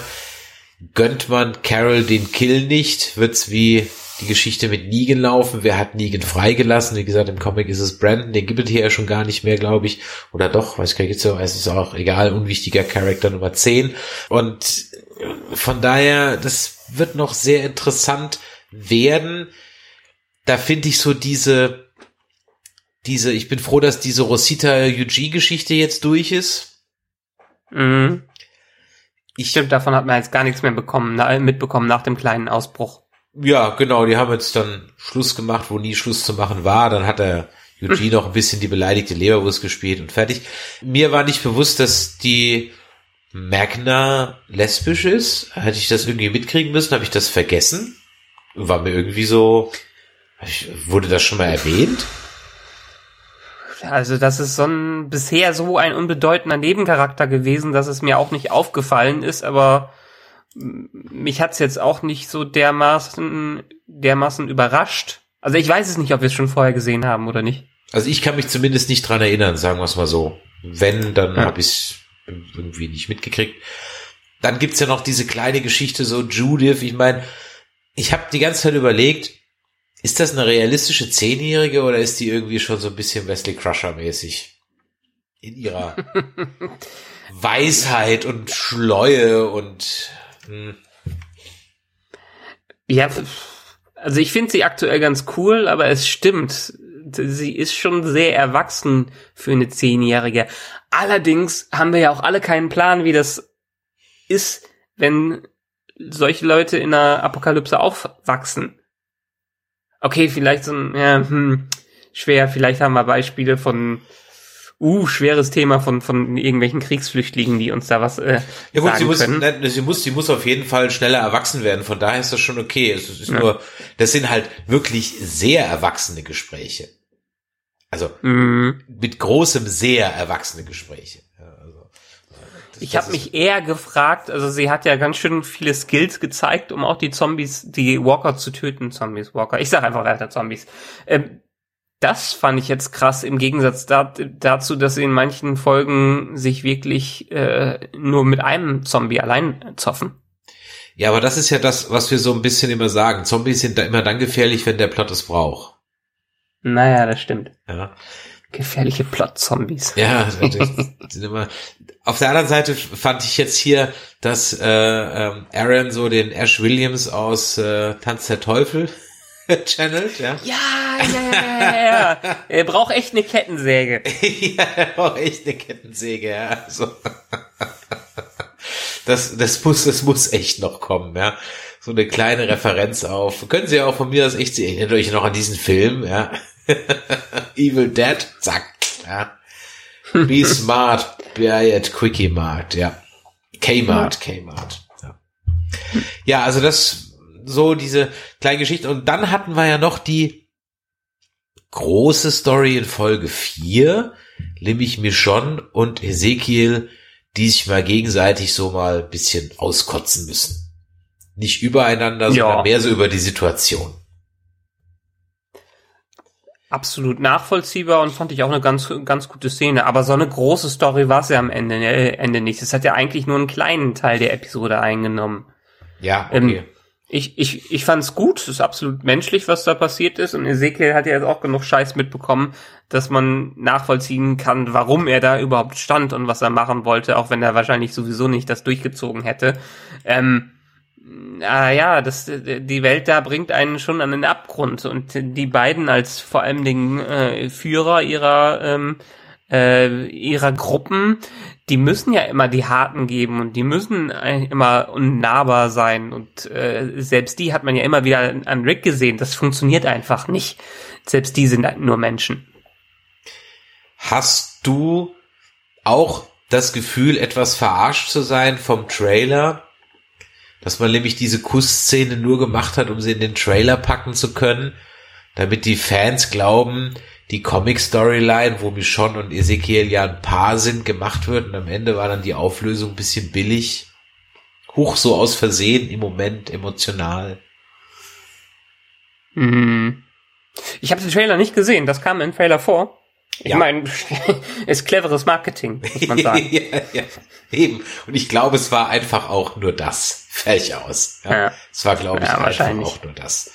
gönnt man Carol den Kill nicht, wird's wie die Geschichte mit Negan laufen, wer hat Negan freigelassen, wie gesagt, im Comic ist es Brandon, den gibt es hier ja schon gar nicht mehr, glaube ich, oder doch, weiß gar nicht, es ist auch egal, unwichtiger Charakter Nummer 10 und von daher, das wird noch sehr interessant werden, da finde ich so diese diese, ich bin froh, dass diese Rosita Eugene-Geschichte jetzt durch ist. Mhm. Ich, Stimmt, davon hat man jetzt gar nichts mehr bekommen, mitbekommen nach dem kleinen Ausbruch. ja, genau, die haben jetzt dann Schluss gemacht, wo nie Schluss zu machen war. Dann hat der Eugene noch ein bisschen die beleidigte Leberwurst gespielt und fertig. Mir war nicht bewusst, dass die Magna lesbisch ist. Hätte ich das irgendwie mitkriegen müssen? Habe ich das vergessen? War mir irgendwie so, wurde das schon mal erwähnt? Also das ist so ein bisher so ein unbedeutender Nebencharakter gewesen, dass es mir auch nicht aufgefallen ist, aber mich hat's jetzt auch nicht so dermaßen dermaßen überrascht. Also ich weiß es nicht, ob wir es schon vorher gesehen haben oder nicht. Also ich kann mich zumindest nicht dran erinnern, sagen wir es mal so. Wenn, dann Ja. habe ich es irgendwie nicht mitgekriegt. Dann gibt's ja noch diese kleine Geschichte, so Judith. Ich meine, ich habe die ganze Zeit überlegt, ist das eine realistische Zehnjährige oder ist die irgendwie schon so ein bisschen Wesley Crusher mäßig? In ihrer Weisheit und Schleue und hm. Ja, also ich finde sie aktuell ganz cool, aber es stimmt. Sie ist schon sehr erwachsen für eine Zehnjährige. Allerdings haben wir ja auch alle keinen Plan, wie das ist, wenn solche Leute in einer Apokalypse aufwachsen. Okay, vielleicht so ein, ja, hm, schwer, vielleicht haben wir Beispiele von, uh, schweres Thema von, von irgendwelchen Kriegsflüchtlingen, die uns da was äh, Ja gut, sagen sie muss, können. nein, sie muss, sie muss auf jeden Fall schneller erwachsen werden. Von daher ist das schon okay. Es ist Ja. nur, das sind halt wirklich sehr erwachsene Gespräche. Also Mhm. mit großem sehr erwachsene Gespräche. Ich habe mich eher gefragt, also sie hat ja ganz schön viele Skills gezeigt, um auch die Zombies, die Walker zu töten, Zombies, Walker. Ich sag einfach weiter Zombies. Ähm, das fand ich jetzt krass im Gegensatz da, dazu, dass sie in manchen Folgen sich wirklich äh, nur mit einem Zombie allein zoffen. Ja, aber das ist ja das, was wir so ein bisschen immer sagen. Zombies sind da immer dann gefährlich, wenn der Plot es braucht. Naja, das stimmt. Ja, Gefährliche Plot-Zombies. ja sind immer. Auf der anderen Seite fand ich jetzt hier, dass äh, ähm, Aaron so den Ash Williams aus äh, Tanz der Teufel channelt, ja. Ja, ja, ja, ja, ja. Er braucht echt eine Kettensäge. ja, er braucht echt eine Kettensäge, ja. Also. Das, das muss, das muss echt noch kommen, ja. So eine kleine Referenz auf. Können Sie ja auch von mir aus echt, erinnert euch noch an diesen Film, ja. Evil Dead, zack, ja. Be smart, at Quickie Mart, ja. Kmart, Kmart, ja. Ja, also das, so diese kleine Geschichte. Und dann hatten wir ja noch die große Story in Folge 4, nämlich Michonne und Ezekiel, die sich mal gegenseitig so mal ein bisschen auskotzen müssen. Nicht übereinander, sondern Ja. mehr so über die Situation. Absolut nachvollziehbar und fand ich auch eine ganz, ganz gute Szene. Aber so eine große Story war es ja am Ende, äh, Ende nicht. Es hat ja eigentlich nur einen kleinen Teil der Episode eingenommen. Ja, Ähm, okay. Ich, ich, ich fand's gut, es ist absolut menschlich, was da passiert ist. Und Ezekiel hat ja jetzt auch genug Scheiß mitbekommen, dass man nachvollziehen kann, warum er da überhaupt stand und was er machen wollte, auch wenn er wahrscheinlich sowieso nicht das durchgezogen hätte. Ähm, ah ja, das, die Welt da bringt einen schon an den Abgrund. Und die beiden als vor allen Dingen äh, Führer ihrer ähm, äh, ihrer Gruppen, die müssen ja immer die Harten geben und die müssen immer unnahbar sein und äh, selbst die hat man ja immer wieder an Rick gesehen. Das funktioniert einfach nicht. Selbst die sind halt nur Menschen. Hast du auch das Gefühl, etwas verarscht zu sein vom Trailer? Dass man nämlich diese Kussszene nur gemacht hat, um sie in den Trailer packen zu können, damit die Fans glauben, die Comic-Storyline, wo Michonne und Ezekiel ja ein Paar sind, gemacht wird und am Ende war dann die Auflösung ein bisschen billig. Hoch so aus Versehen im Moment emotional. Hm. Ich habe den Trailer nicht gesehen, das kam im Trailer vor. Ich Ja. meine, ist cleveres Marketing, muss man sagen. ja, ja, eben. Und ich glaube, es war einfach auch nur das. Fertig aus. Ja. Ja. Es war, glaube ich, Ja, einfach auch nur das.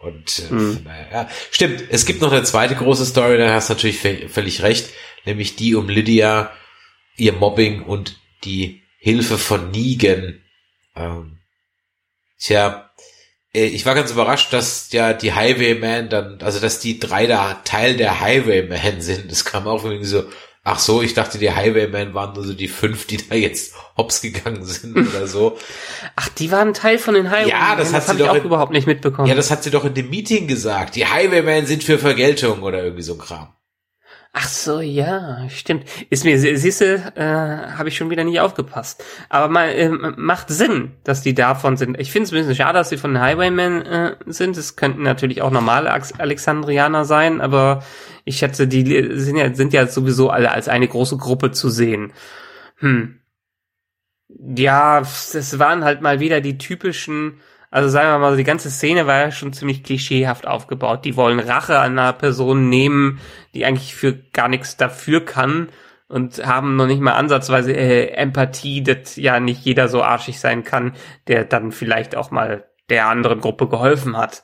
Und äh, Hm. daher, ja. stimmt, es gibt noch eine zweite große Story, da hast du natürlich vö- völlig recht, nämlich die um Lydia, ihr Mobbing und die Hilfe von Negan. Ähm, tja, ich war ganz überrascht, dass ja die Highwaymen dann, also dass die drei da Teil der Highwaymen sind. Das kam auch irgendwie so, ach so, ich dachte, die Highwaymen waren nur so die fünf, die da jetzt hops gegangen sind oder so. Ach, die waren Teil von den Highwaymen. Ja, das hat sie doch auch in- überhaupt nicht mitbekommen. Ja, das hat sie doch in dem Meeting gesagt. Die Highwaymen sind für Vergeltung oder irgendwie so ein Kram. Ach so, ja, stimmt. Ist mir, siehste, äh, habe ich schon wieder nicht aufgepasst. Aber mal, ähm, macht Sinn, dass die davon sind. Ich finde es ein bisschen schade, dass sie von Highwaymen äh, sind. Es könnten natürlich auch normale Alexandrianer sein, aber ich schätze, die sind ja, sind ja sowieso alle als eine große Gruppe zu sehen. Hm. Ja, es waren halt mal wieder die typischen, also sagen wir mal, die ganze Szene war ja schon ziemlich klischeehaft aufgebaut. Die wollen Rache an einer Person nehmen, die eigentlich für gar nichts dafür kann und haben noch nicht mal ansatzweise äh, Empathie, dass ja nicht jeder so arschig sein kann, der dann vielleicht auch mal der anderen Gruppe geholfen hat.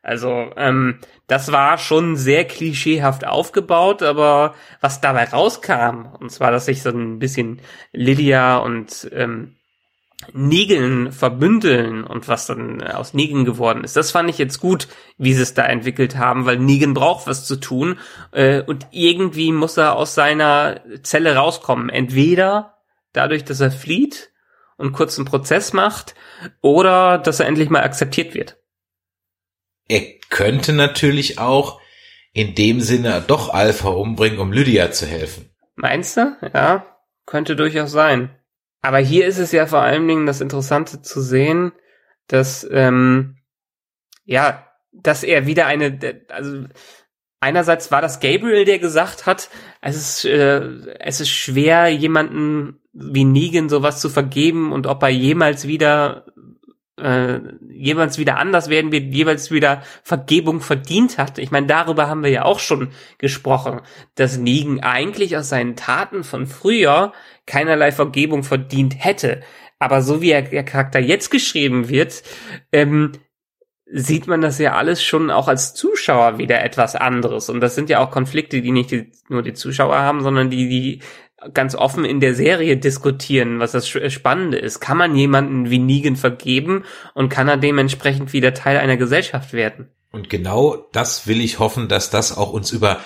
Also, ähm, das war schon sehr klischeehaft aufgebaut, aber was dabei rauskam, und zwar, dass sich so ein bisschen Lydia und ähm, Negan verbündeln und was dann aus Negan geworden ist. Das fand ich jetzt gut, wie sie es da entwickelt haben, weil Negan braucht was zu tun äh, und irgendwie muss er aus seiner Zelle rauskommen. Entweder dadurch, dass er flieht und kurz einen Prozess macht oder dass er endlich mal akzeptiert wird. Er könnte natürlich auch in dem Sinne doch Alpha umbringen, um Lydia zu helfen. Meinst du? Ja, könnte durchaus sein. Aber hier ist es ja vor allen Dingen das Interessante zu sehen, dass ähm, ja, dass er wieder eine, also einerseits war das Gabriel, der gesagt hat, es ist äh, es ist schwer jemanden wie Negan sowas zu vergeben und ob er jemals wieder äh, jeweils wieder anders werden wird, jeweils wieder Vergebung verdient hat. Ich meine, darüber haben wir ja auch schon gesprochen, dass Negan eigentlich aus seinen Taten von früher keinerlei Vergebung verdient hätte. Aber so wie er, der Charakter jetzt geschrieben wird, ähm, sieht man das ja alles schon auch als Zuschauer wieder etwas anderes. Und das sind ja auch Konflikte, die nicht die, nur die Zuschauer haben, sondern die, die ganz offen in der Serie diskutieren, was das Spannende ist. Kann man jemanden wie Negan vergeben und kann er dementsprechend wieder Teil einer Gesellschaft werden? Und genau das will ich hoffen, dass das auch uns über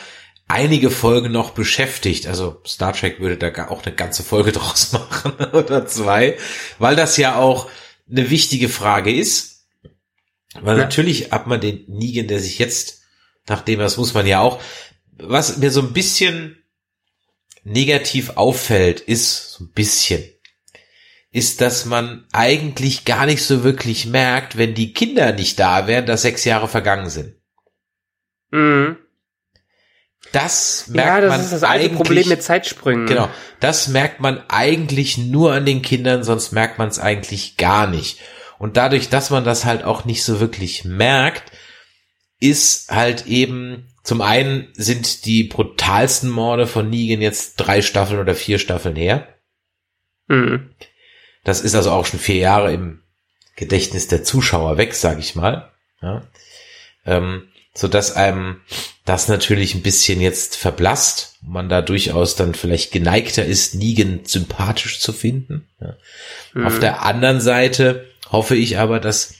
einige Folgen noch beschäftigt. Also Star Trek würde da auch eine ganze Folge draus machen oder zwei, weil das ja auch eine wichtige Frage ist. Weil ja. natürlich hat man den Negan, der sich jetzt, nachdem das muss man ja auch, was mir so ein bisschen negativ auffällt, ist so ein bisschen, ist, dass man eigentlich gar nicht so wirklich merkt, wenn die Kinder nicht da wären, dass sechs Jahre vergangen sind. Mhm. Das merkt ja, das man ist das alte Problem mit Zeitsprüngen. Genau, das merkt man eigentlich nur an den Kindern, sonst merkt man es eigentlich gar nicht. Und dadurch, dass man das halt auch nicht so wirklich merkt, ist halt eben zum einen sind die brutalsten Morde von Negan jetzt drei Staffeln oder vier Staffeln her. Mhm. Das ist also auch schon vier Jahre im Gedächtnis der Zuschauer weg, sag ich mal. Ja. Ähm, so dass einem das natürlich ein bisschen jetzt verblasst, man da durchaus dann vielleicht geneigter ist, Negan sympathisch zu finden. Ja. Mhm. Auf der anderen Seite hoffe ich aber, dass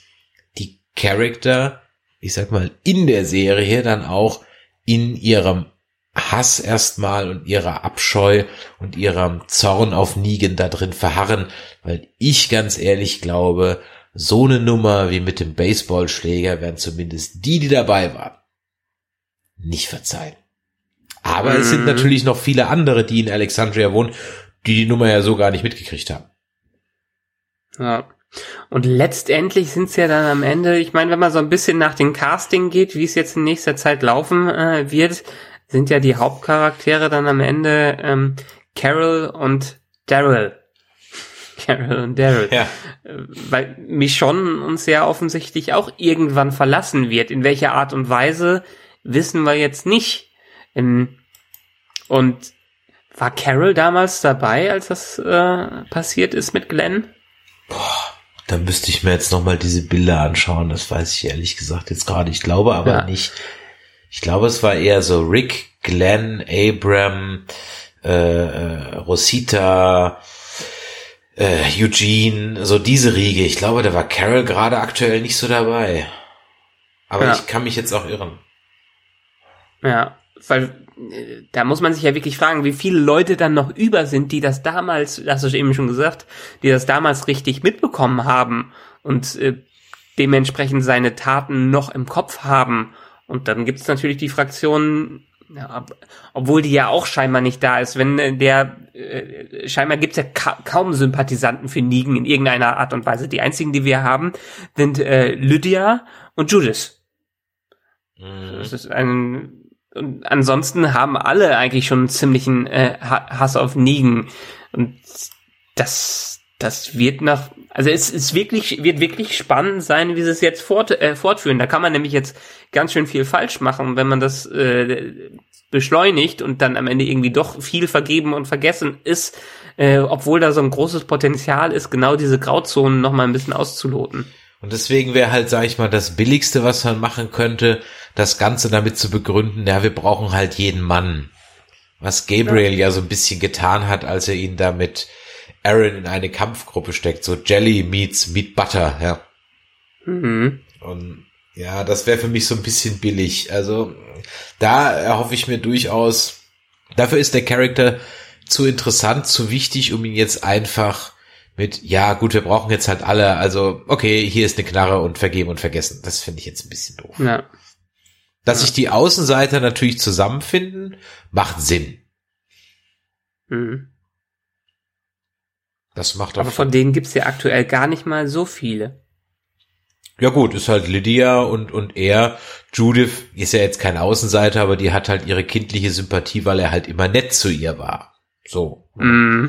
die Charakter, ich sag mal, in der Serie dann auch in ihrem Hass erstmal und ihrer Abscheu und ihrem Zorn auf Negan da drin verharren, weil ich ganz ehrlich glaube, so eine Nummer wie mit dem Baseballschläger werden zumindest die, die dabei waren, nicht verzeihen. Aber mhm. es sind mhm. natürlich noch viele andere, die in Alexandria wohnen, die die Nummer ja so gar nicht mitgekriegt haben. Ja. Und letztendlich sind es ja dann am Ende, ich meine, wenn man so ein bisschen nach dem Casting geht, wie es jetzt in nächster Zeit laufen äh, wird, sind ja die Hauptcharaktere dann am Ende ähm, Carol und Daryl. Carol und Daryl. Ja. Weil Michonne uns ja offensichtlich auch irgendwann verlassen wird. In welcher Art und Weise wissen wir jetzt nicht. Ähm, und war Carol damals dabei, als das äh, passiert ist mit Glenn? Boah, da müsste ich mir jetzt nochmal diese Bilder anschauen. Das weiß ich ehrlich gesagt jetzt gerade. Ich glaube aber ja. nicht. Ich glaube, es war eher so Rick, Glenn, Abram, äh, äh, Rosita, äh, Eugene, so diese Riege. Ich glaube, da war Carol gerade aktuell nicht so dabei. Aber ja. ich kann mich jetzt auch irren. Ja, weil da muss man sich ja wirklich fragen, wie viele Leute dann noch über sind, die das damals, das hast du eben schon gesagt, die das damals richtig mitbekommen haben und äh, dementsprechend seine Taten noch im Kopf haben und dann gibt's natürlich die Fraktion, ja, obwohl die ja auch scheinbar nicht da ist. Wenn äh, der äh, scheinbar gibt's ja ka kaum Sympathisanten für Nigen in irgendeiner Art und Weise. Die einzigen, die wir haben, sind äh, Lydia und Judith. Mhm. Das ist ein und ansonsten haben alle eigentlich schon einen ziemlichen äh, Hass auf Nigen und das das wird nach also es ist wirklich wird wirklich spannend sein, wie sie es jetzt fort, äh, fortführen. Da kann man nämlich jetzt ganz schön viel falsch machen, wenn man das äh, beschleunigt und dann am Ende irgendwie doch viel vergeben und vergessen ist, äh, obwohl da so ein großes Potenzial ist, genau diese Grauzonen noch mal ein bisschen auszuloten. Und deswegen wäre halt, sag ich mal, das Billigste, was man machen könnte, das Ganze damit zu begründen, ja, wir brauchen halt jeden Mann. Was Gabriel ja, ja so ein bisschen getan hat, als er ihn da mit Aaron in eine Kampfgruppe steckt, so Jelly meets Meat Butter, ja. Mhm. Und ja, das wäre für mich so ein bisschen billig. Also da erhoffe ich mir durchaus, dafür ist der Charakter zu interessant, zu wichtig, um ihn jetzt einfach mit, ja gut, wir brauchen jetzt halt alle, also okay, hier ist eine Knarre und vergeben und vergessen. Das finde ich jetzt ein bisschen doof. Ja. Dass sich die Außenseiter natürlich zusammenfinden, macht Sinn. Mhm. Das macht Aber von denen gibt's ja aktuell gar nicht mal so viele. Ja gut, ist halt Lydia und, und er. Judith ist ja jetzt kein Außenseiter, aber die hat halt ihre kindliche Sympathie, weil er halt immer nett zu ihr war. So. Mm.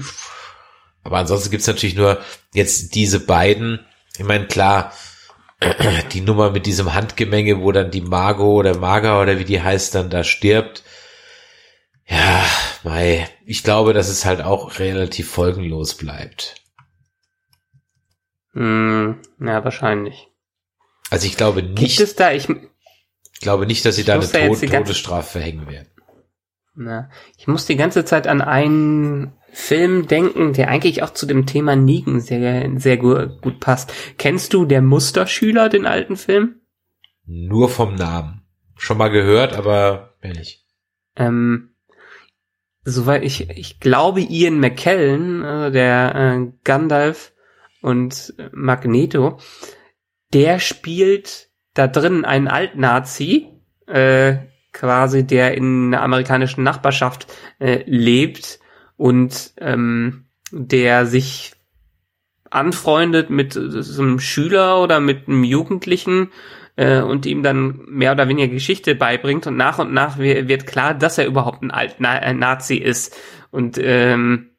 Aber ansonsten gibt's natürlich nur jetzt diese beiden. Ich meine, klar, die Nummer mit diesem Handgemenge, wo dann die Margot oder Maga oder wie die heißt, dann da stirbt. Ja, mei, ich glaube, dass es halt auch relativ folgenlos bleibt. Mm, ja, wahrscheinlich. Also ich glaube nicht. Gibt es da, ich, ich glaube nicht, dass sie da eine Tod, Todesstrafe verhängen werden. Na, ich muss die ganze Zeit an einen Film denken, der eigentlich auch zu dem Thema Nigen sehr, sehr gut, passt. Kennst du der Musterschüler, den alten Film? Nur vom Namen. Schon mal gehört, aber mehr nicht. Ähm, soweit ich, ich glaube, Ian McKellen, also der äh, Gandalf und Magneto, der spielt da drin einen Altnazi, äh, quasi, der in einer amerikanischen Nachbarschaft äh, lebt und ähm, der sich anfreundet mit so einem Schüler oder mit einem Jugendlichen äh, und ihm dann mehr oder weniger Geschichte beibringt. Und nach und nach wird klar, dass er überhaupt ein Alt-Nazi ist. Und ähm,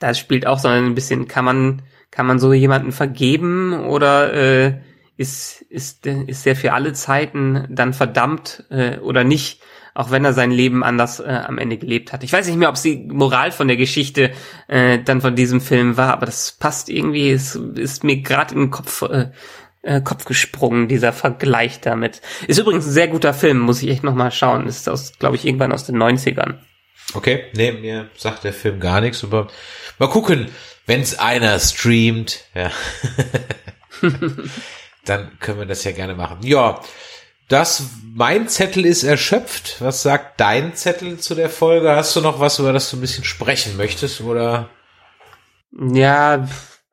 das spielt auch so ein bisschen, kann man kann man so jemanden vergeben? Oder äh, ist ist ist der für alle Zeiten dann verdammt äh, oder nicht? Auch wenn er sein Leben anders äh, am Ende gelebt hat. Ich weiß nicht mehr, ob es die Moral von der Geschichte äh, dann von diesem Film war, aber das passt irgendwie, es ist mir gerade in den Kopf, äh, äh, Kopf gesprungen, dieser Vergleich damit. Ist übrigens ein sehr guter Film, muss ich echt nochmal schauen. Ist aus, glaube ich, irgendwann aus den 90ern. Okay, nee, mir sagt der Film gar nichts, aber mal gucken, wenn's einer streamt, ja. dann können wir das ja gerne machen. Ja, das, mein Zettel ist erschöpft. Was sagt dein Zettel zu der Folge? Hast du noch was, über das du ein bisschen sprechen möchtest, oder? Ja,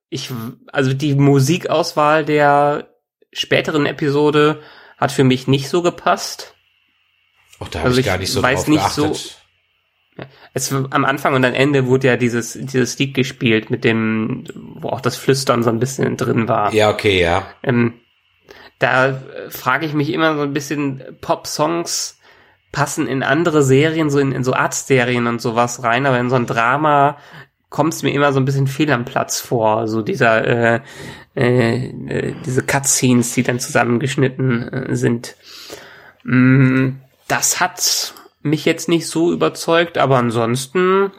ich, also die Musikauswahl der späteren Episode hat für mich nicht so gepasst. Ach, da habe also ich gar nicht so weiß drauf nicht geachtet. So, es, am Anfang und am Ende wurde ja dieses, dieses Lied gespielt mit dem, wo auch das Flüstern so ein bisschen drin war. Ja, okay, ja. Ähm, da äh, frage ich mich immer so ein bisschen, Pop-Songs passen in andere Serien, so in, in so Arztserien und sowas rein, aber in so ein Drama kommt es mir immer so ein bisschen fehl am Platz vor, so dieser äh, äh, äh, diese Cutscenes, die dann zusammengeschnitten äh, sind. Mm, das hat mich jetzt nicht so überzeugt, aber ansonsten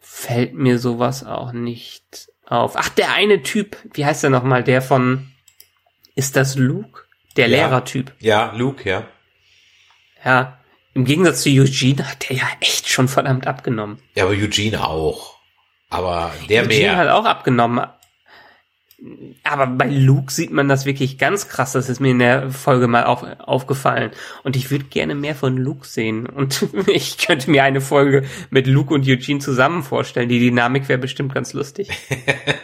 fällt mir sowas auch nicht auf. Ach, der eine Typ, wie heißt der nochmal, der von ist das Luke? Der ja. Lehrertyp. Ja, Luke, ja. Ja. Im Gegensatz zu Eugene hat der ja echt schon verdammt abgenommen. Ja, aber Eugene auch. Aber der Eugene mehr. hat auch abgenommen. Aber bei Luke sieht man das wirklich ganz krass. Das ist mir in der Folge mal auf, aufgefallen. Und ich würde gerne mehr von Luke sehen. Und ich könnte mir eine Folge mit Luke und Eugene zusammen vorstellen. Die Dynamik wäre bestimmt ganz lustig.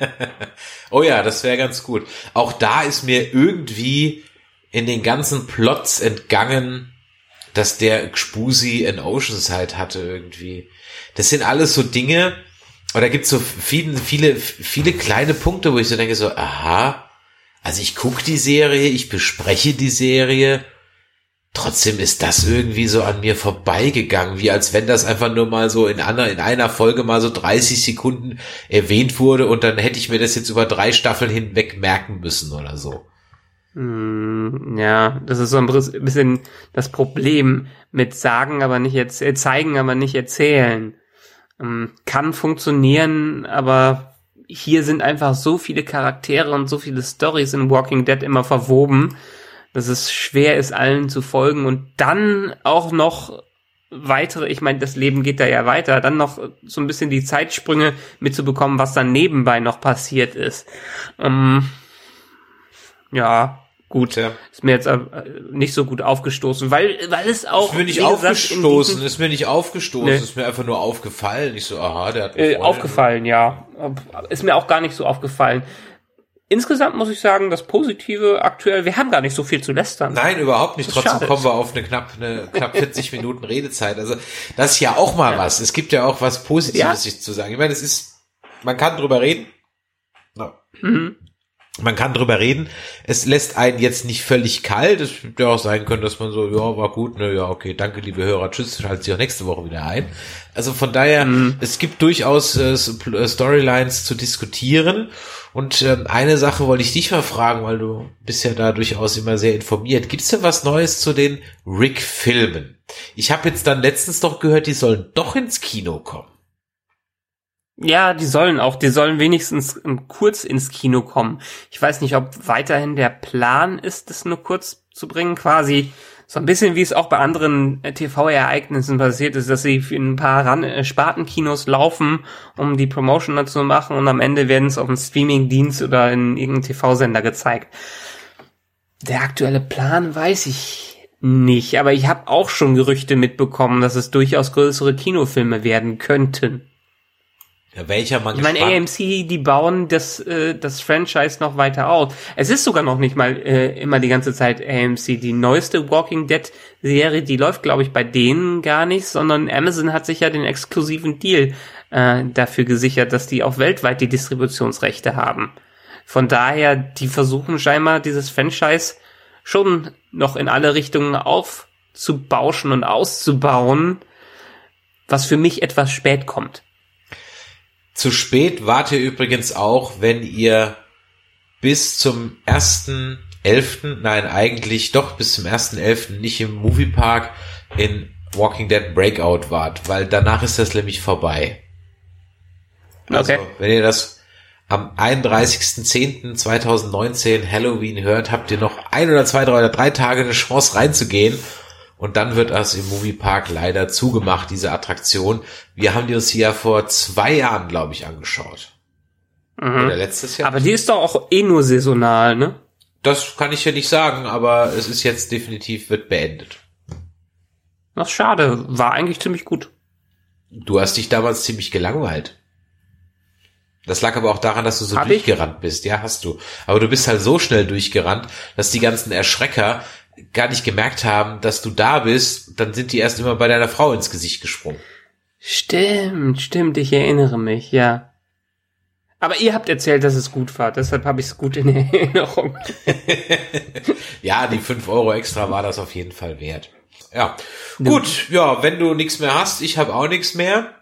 oh ja, das wäre ganz gut. Auch da ist mir irgendwie in den ganzen Plots entgangen, dass der Spusi in Oceanside hatte irgendwie. Das sind alles so Dinge, oder gibt es so viele, viele, viele kleine Punkte, wo ich so denke, so, aha, also ich gucke die Serie, ich bespreche die Serie, trotzdem ist das irgendwie so an mir vorbeigegangen, wie als wenn das einfach nur mal so in einer, in einer Folge mal so 30 Sekunden erwähnt wurde und dann hätte ich mir das jetzt über drei Staffeln hinweg merken müssen oder so. Hm, ja, das ist so ein bisschen das Problem mit sagen, aber nicht jetzt, äh, zeigen, aber nicht erzählen. Ähm, kann funktionieren, aber hier sind einfach so viele Charaktere und so viele Stories in Walking Dead immer verwoben, dass es schwer ist, allen zu folgen und dann auch noch weitere, ich meine, das Leben geht da ja weiter, dann noch so ein bisschen die Zeitsprünge mitzubekommen, was dann nebenbei noch passiert ist. Ähm, ja, gut. Ja. Ist mir jetzt äh, nicht so gut aufgestoßen, weil, weil es auch. Ist mir nicht aufgestoßen, gesagt, ist mir nicht aufgestoßen, nee. ist mir einfach nur aufgefallen. Ich so, aha, der hat äh, Aufgefallen, ja. Ist mir auch gar nicht so aufgefallen. Insgesamt muss ich sagen, das Positive aktuell, wir haben gar nicht so viel zu lästern. Nein, überhaupt nicht. Trotzdem kommen ist. wir auf eine knapp, eine knapp 40 Minuten Redezeit. Also, das ist ja auch mal ja. was. Es gibt ja auch was Positives ja. zu sagen. Ich meine, es ist, man kann drüber reden. No. Mhm man kann drüber reden. Es lässt einen jetzt nicht völlig kalt. Es hätte ja auch sein können, dass man so, ja, war gut, ne, ja, okay, danke, liebe Hörer, tschüss, schaltet sich auch nächste Woche wieder ein. Also von daher, mhm. es gibt durchaus äh, äh, Storylines zu diskutieren. Und äh, eine Sache wollte ich dich mal fragen, weil du bist ja da durchaus immer sehr informiert. Gibt es denn was Neues zu den Rick-Filmen? Ich habe jetzt dann letztens doch gehört, die sollen doch ins Kino kommen. Ja, die sollen auch, die sollen wenigstens kurz ins Kino kommen. Ich weiß nicht, ob weiterhin der Plan ist, das nur kurz zu bringen, quasi so ein bisschen wie es auch bei anderen äh, TV-Ereignissen passiert ist, dass sie in ein paar Ran äh, Spartenkinos laufen, um die Promotion dazu zu machen und am Ende werden es auf einem Streaming-Dienst oder in irgendeinem TV-Sender gezeigt. Der aktuelle Plan weiß ich nicht, aber ich habe auch schon Gerüchte mitbekommen, dass es durchaus größere Kinofilme werden könnten. Ja, welcher man Ich meine, AMC, die bauen das, äh, das Franchise noch weiter aus. Es ist sogar noch nicht mal äh, immer die ganze Zeit AMC. Die neueste Walking Dead Serie, die läuft, glaube ich, bei denen gar nicht, sondern Amazon hat sich ja den exklusiven Deal äh, dafür gesichert, dass die auch weltweit die Distributionsrechte haben. Von daher, die versuchen scheinbar dieses Franchise schon noch in alle Richtungen aufzubauschen und auszubauen, was für mich etwas spät kommt. Zu spät wart ihr übrigens auch, wenn ihr bis zum 1.11., nein, eigentlich doch bis zum 1.11. nicht im Moviepark in Walking Dead Breakout wart, weil danach ist das nämlich vorbei. Also, Okay. wenn ihr das am 31.10.2019 Halloween hört, habt ihr noch ein oder zwei, drei oder drei Tage eine Chance reinzugehen. Und dann wird das im Moviepark leider zugemacht, diese Attraktion. Wir haben die uns hier vor zwei Jahren, glaube ich, angeschaut. Oder letztes Jahr. Aber die ist doch auch eh nur saisonal, ne? das kann ich ja nicht sagen, aber es ist jetzt definitiv, wird beendet. Ach, schade. War eigentlich ziemlich gut. Du hast dich damals ziemlich gelangweilt. Das lag aber auch daran, dass du so Hab ich? durchgerannt bist. Ja, hast du. Aber du bist halt so schnell durchgerannt, dass die ganzen Erschrecker gar nicht gemerkt haben, dass du da bist. Dann sind die erst immer bei deiner Frau ins Gesicht gesprungen. Stimmt, stimmt, ich erinnere mich, ja. Aber ihr habt erzählt, dass es gut war, deshalb habe ich es gut in Erinnerung. Ja, die fünf Euro extra war das auf jeden Fall wert. Ja, gut. Ja, wenn du nichts mehr hast, ich habe auch nichts mehr.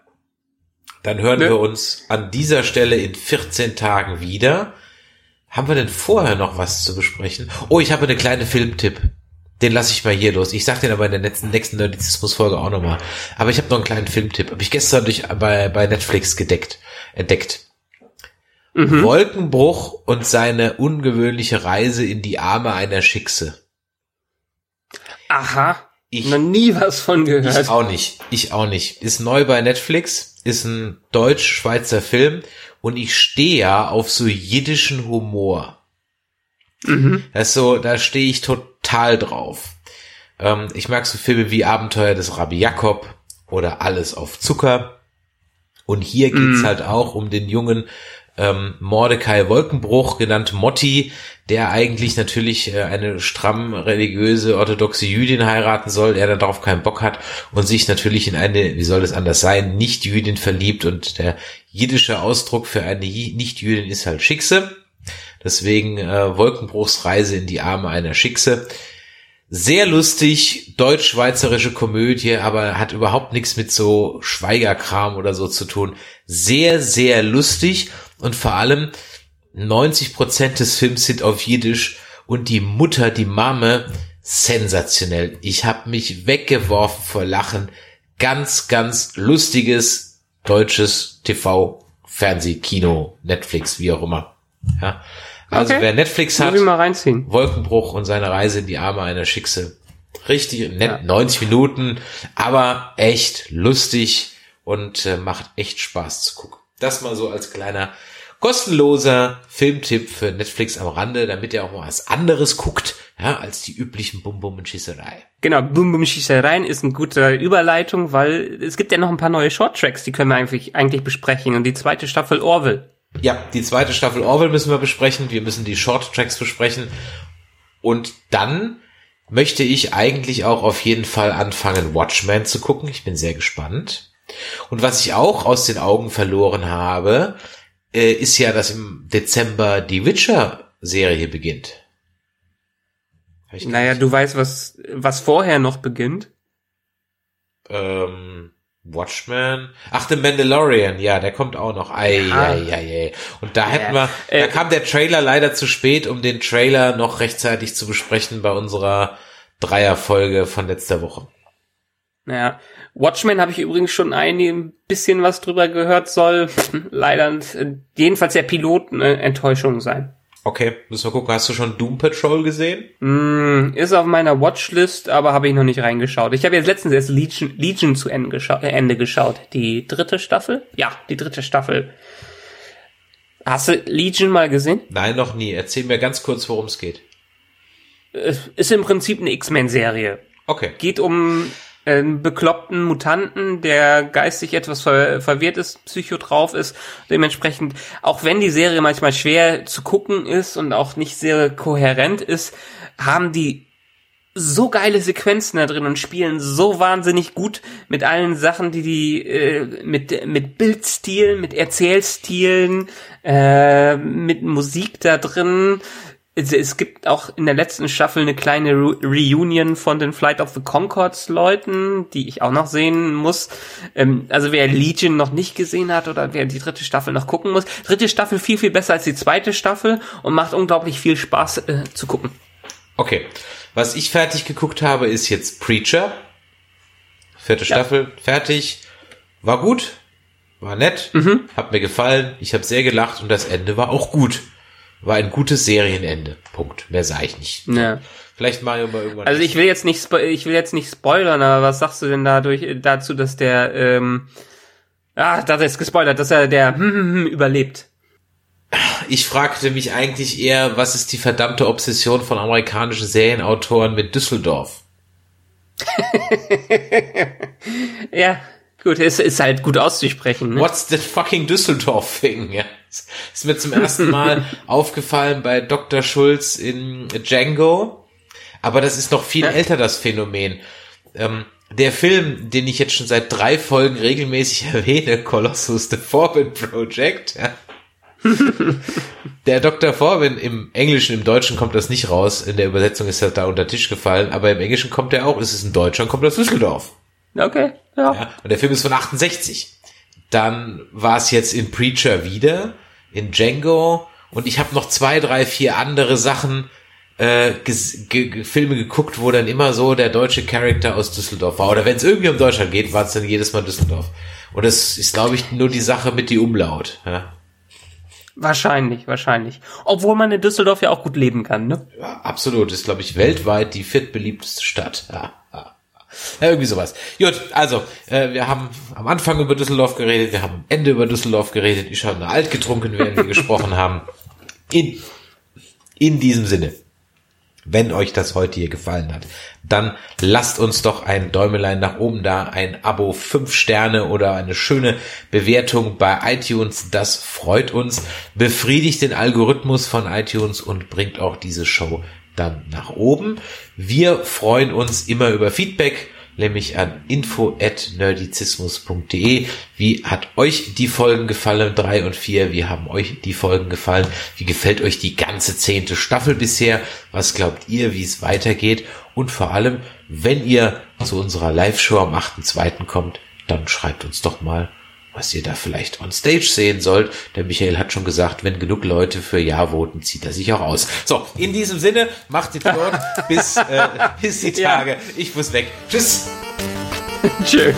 Dann hören Nö. wir uns an dieser Stelle in 14 Tagen wieder. Haben wir denn vorher noch was zu besprechen? Oh, ich habe einen kleinen Filmtipp. Den lasse ich mal hier los. Ich sag den aber in der nächsten, nächsten Nerdizismus-Folge auch nochmal. Aber ich habe noch einen kleinen Filmtipp. Habe ich gestern durch, bei, bei Netflix gedeckt, entdeckt. Wolkenbruch und seine ungewöhnliche Reise in die Arme einer Schickse. Aha, Ich, noch nie was von ich gehört. auch nicht. Ich auch nicht. Ist neu bei Netflix, ist ein deutsch-schweizer Film und ich stehe ja auf so jiddischen Humor. Mhm. Das ist so, da stehe ich total drauf. Ähm, ich mag so Filme wie Abenteuer des Rabbi Jakob oder Alles auf Zucker. Und hier geht's Mhm. halt auch um den jungen ähm, Mordecai Wolkenbruch, genannt Motti, der eigentlich natürlich äh, eine stramm religiöse orthodoxe Jüdin heiraten soll, er dann darauf keinen Bock hat und sich natürlich in eine, wie soll es anders sein, Nicht-Jüdin verliebt und der jiddische Ausdruck für eine Nicht-Jüdin ist halt Schickse. Deswegen äh, Wolkenbruchsreise in die Arme einer Schickse. Sehr lustig, deutsch-schweizerische Komödie, aber hat überhaupt nichts mit so Schweigerkram oder so zu tun. Sehr, sehr lustig und vor allem 90 Prozent des Films sind auf Jiddisch und die Mutter, die Mame, sensationell. Ich habe mich weggeworfen vor Lachen. Ganz, ganz lustiges deutsches TV, Fernseh, Kino, Netflix, wie auch immer. Ja. Also Okay. wer Netflix hat. Wolkenbruch und seine Reise in die Arme einer Schickse. Richtig nett, Ja. 90 Minuten, aber echt lustig und äh, macht echt Spaß zu gucken. Das mal so als kleiner kostenloser Filmtipp für Netflix am Rande, damit ihr auch mal was anderes guckt, ja, als die üblichen Bum-Bum und Schießerei. Genau, Boom Boom Schießereien ist eine gute Überleitung, weil es gibt ja noch ein paar neue Shorttracks, die können wir eigentlich, eigentlich besprechen. Und die zweite Staffel Orville. Ja, die zweite Staffel Orwell müssen wir besprechen. Wir müssen die Short Tracks besprechen. Und dann möchte ich eigentlich auch auf jeden Fall anfangen, Watchmen zu gucken. Ich bin sehr gespannt. Und was ich auch aus den Augen verloren habe, äh, ist ja, dass im Dezember die Witcher-Serie beginnt. Naja, du weißt, was, was vorher noch beginnt. ähm, Watchmen. Ach, The Mandalorian, ja, der kommt auch noch. Ei, Ja. ei, ei, ei. Und da hätten wir, Äh, da kam der Trailer leider zu spät, um den Trailer noch rechtzeitig zu besprechen bei unserer Dreierfolge von letzter Woche. Naja, Watchmen habe ich übrigens schon ein bisschen was drüber gehört, soll leider äh, jedenfalls der Pilot eine Enttäuschung sein. Okay, müssen wir gucken. Hast du schon Doom Patrol gesehen? Mm, ist auf meiner Watchlist, aber habe ich noch nicht reingeschaut. Ich habe jetzt letztens erst Legion, Legion zu Ende, gescha äh, Ende geschaut. Die dritte Staffel? Ja, die dritte Staffel. Hast du Legion mal gesehen? Nein, noch nie. Erzähl mir ganz kurz, worum es geht. ist im Prinzip eine X-Men-Serie. Okay. Geht um einen bekloppten Mutanten, der geistig etwas ver verwirrt ist, psycho drauf ist. Dementsprechend, auch wenn die Serie manchmal schwer zu gucken ist und auch nicht sehr kohärent ist, haben die so geile Sequenzen da drin und spielen so wahnsinnig gut mit allen Sachen, die die äh, mit mit Bildstilen, mit Erzählstilen, äh, mit Musik da drin. Es, gibt auch in der letzten Staffel eine kleine Re Reunion von den Flight of the Concords Leuten, die ich auch noch sehen muss. Ähm, also wer Legion noch nicht gesehen hat oder wer die dritte Staffel noch gucken muss, dritte Staffel viel viel besser als die zweite Staffel und macht unglaublich viel Spaß äh, zu gucken. Okay. Was ich fertig geguckt habe, ist jetzt Preacher. Vierte ja. Staffel, fertig. War gut, war nett, mhm. hat mir gefallen, ich habe sehr gelacht und das Ende war auch gut. War ein gutes Serienende. Punkt. Mehr sage ich nicht. Ja. Vielleicht Mario mal irgendwann. Also ich will jetzt nicht, ich will jetzt nicht spoilern, aber was sagst du denn dadurch dazu, dass der, ähm, ah, da ist gespoilert, dass er der hm, hm, hm, überlebt. Ich fragte mich eigentlich eher, was ist die verdammte Obsession von amerikanischen Serienautoren mit Düsseldorf? ja, gut, es ist halt gut auszusprechen. Ne? What's the fucking Düsseldorf thing? Ja. Ist mir zum ersten Mal aufgefallen bei Dr. Schulz in Django. Aber das ist noch viel älter, das Phänomen. Ähm, der Film, den ich jetzt schon seit drei Folgen regelmäßig erwähne, Colossus The Forbin Project, ja, der Dr. Forbin im Englischen, im Deutschen kommt das nicht raus. In der Übersetzung ist er da unter Tisch gefallen, aber im Englischen kommt er auch. Ist es in Deutschland, kommt aus Düsseldorf. Okay, ja. ja. Und der Film ist von 68. Dann war es jetzt in Preacher wieder, in Django und ich habe noch zwei, drei, vier andere Sachen äh, ge Filme geguckt, wo dann immer so der deutsche Charakter aus Düsseldorf war. Oder wenn es irgendwie um Deutschland geht, war es dann jedes Mal Düsseldorf. Und das ist, glaube ich, nur die Sache mit die Umlaut. Ja. Wahrscheinlich, wahrscheinlich. Obwohl man in Düsseldorf ja auch gut leben kann, ne? Ja, absolut. Ist, glaube ich, weltweit die viertbeliebteste Stadt. Ja, ja. irgendwie sowas. Gut, also, äh, wir haben am Anfang über Düsseldorf geredet, wir haben am Ende über Düsseldorf geredet. Ich habe alt getrunken, während wir gesprochen haben. In, in diesem Sinne. Wenn euch das heute hier gefallen hat, dann lasst uns doch ein Däumelein nach oben da, ein Abo, fünf Sterne oder eine schöne Bewertung bei iTunes. Das freut uns, befriedigt den Algorithmus von iTunes und bringt auch diese Show dann nach oben. Wir freuen uns immer über Feedback nämlich an info@nerdizismus.de. Wie hat euch die Folgen gefallen, drei und vier? Wie haben euch die Folgen gefallen? Wie gefällt euch die ganze zehnte Staffel bisher? Was glaubt ihr, wie es weitergeht? Und vor allem, wenn ihr zu unserer Live-Show am 8.2. kommt, dann schreibt uns doch mal, was ihr da vielleicht on stage sehen sollt. Der Michael hat schon gesagt, wenn genug Leute für Ja voten, zieht er sich auch aus. So, in diesem Sinne, macht es gut bis, äh, bis die Tage. Ja. Ich muss weg. Tschüss. Tschüss.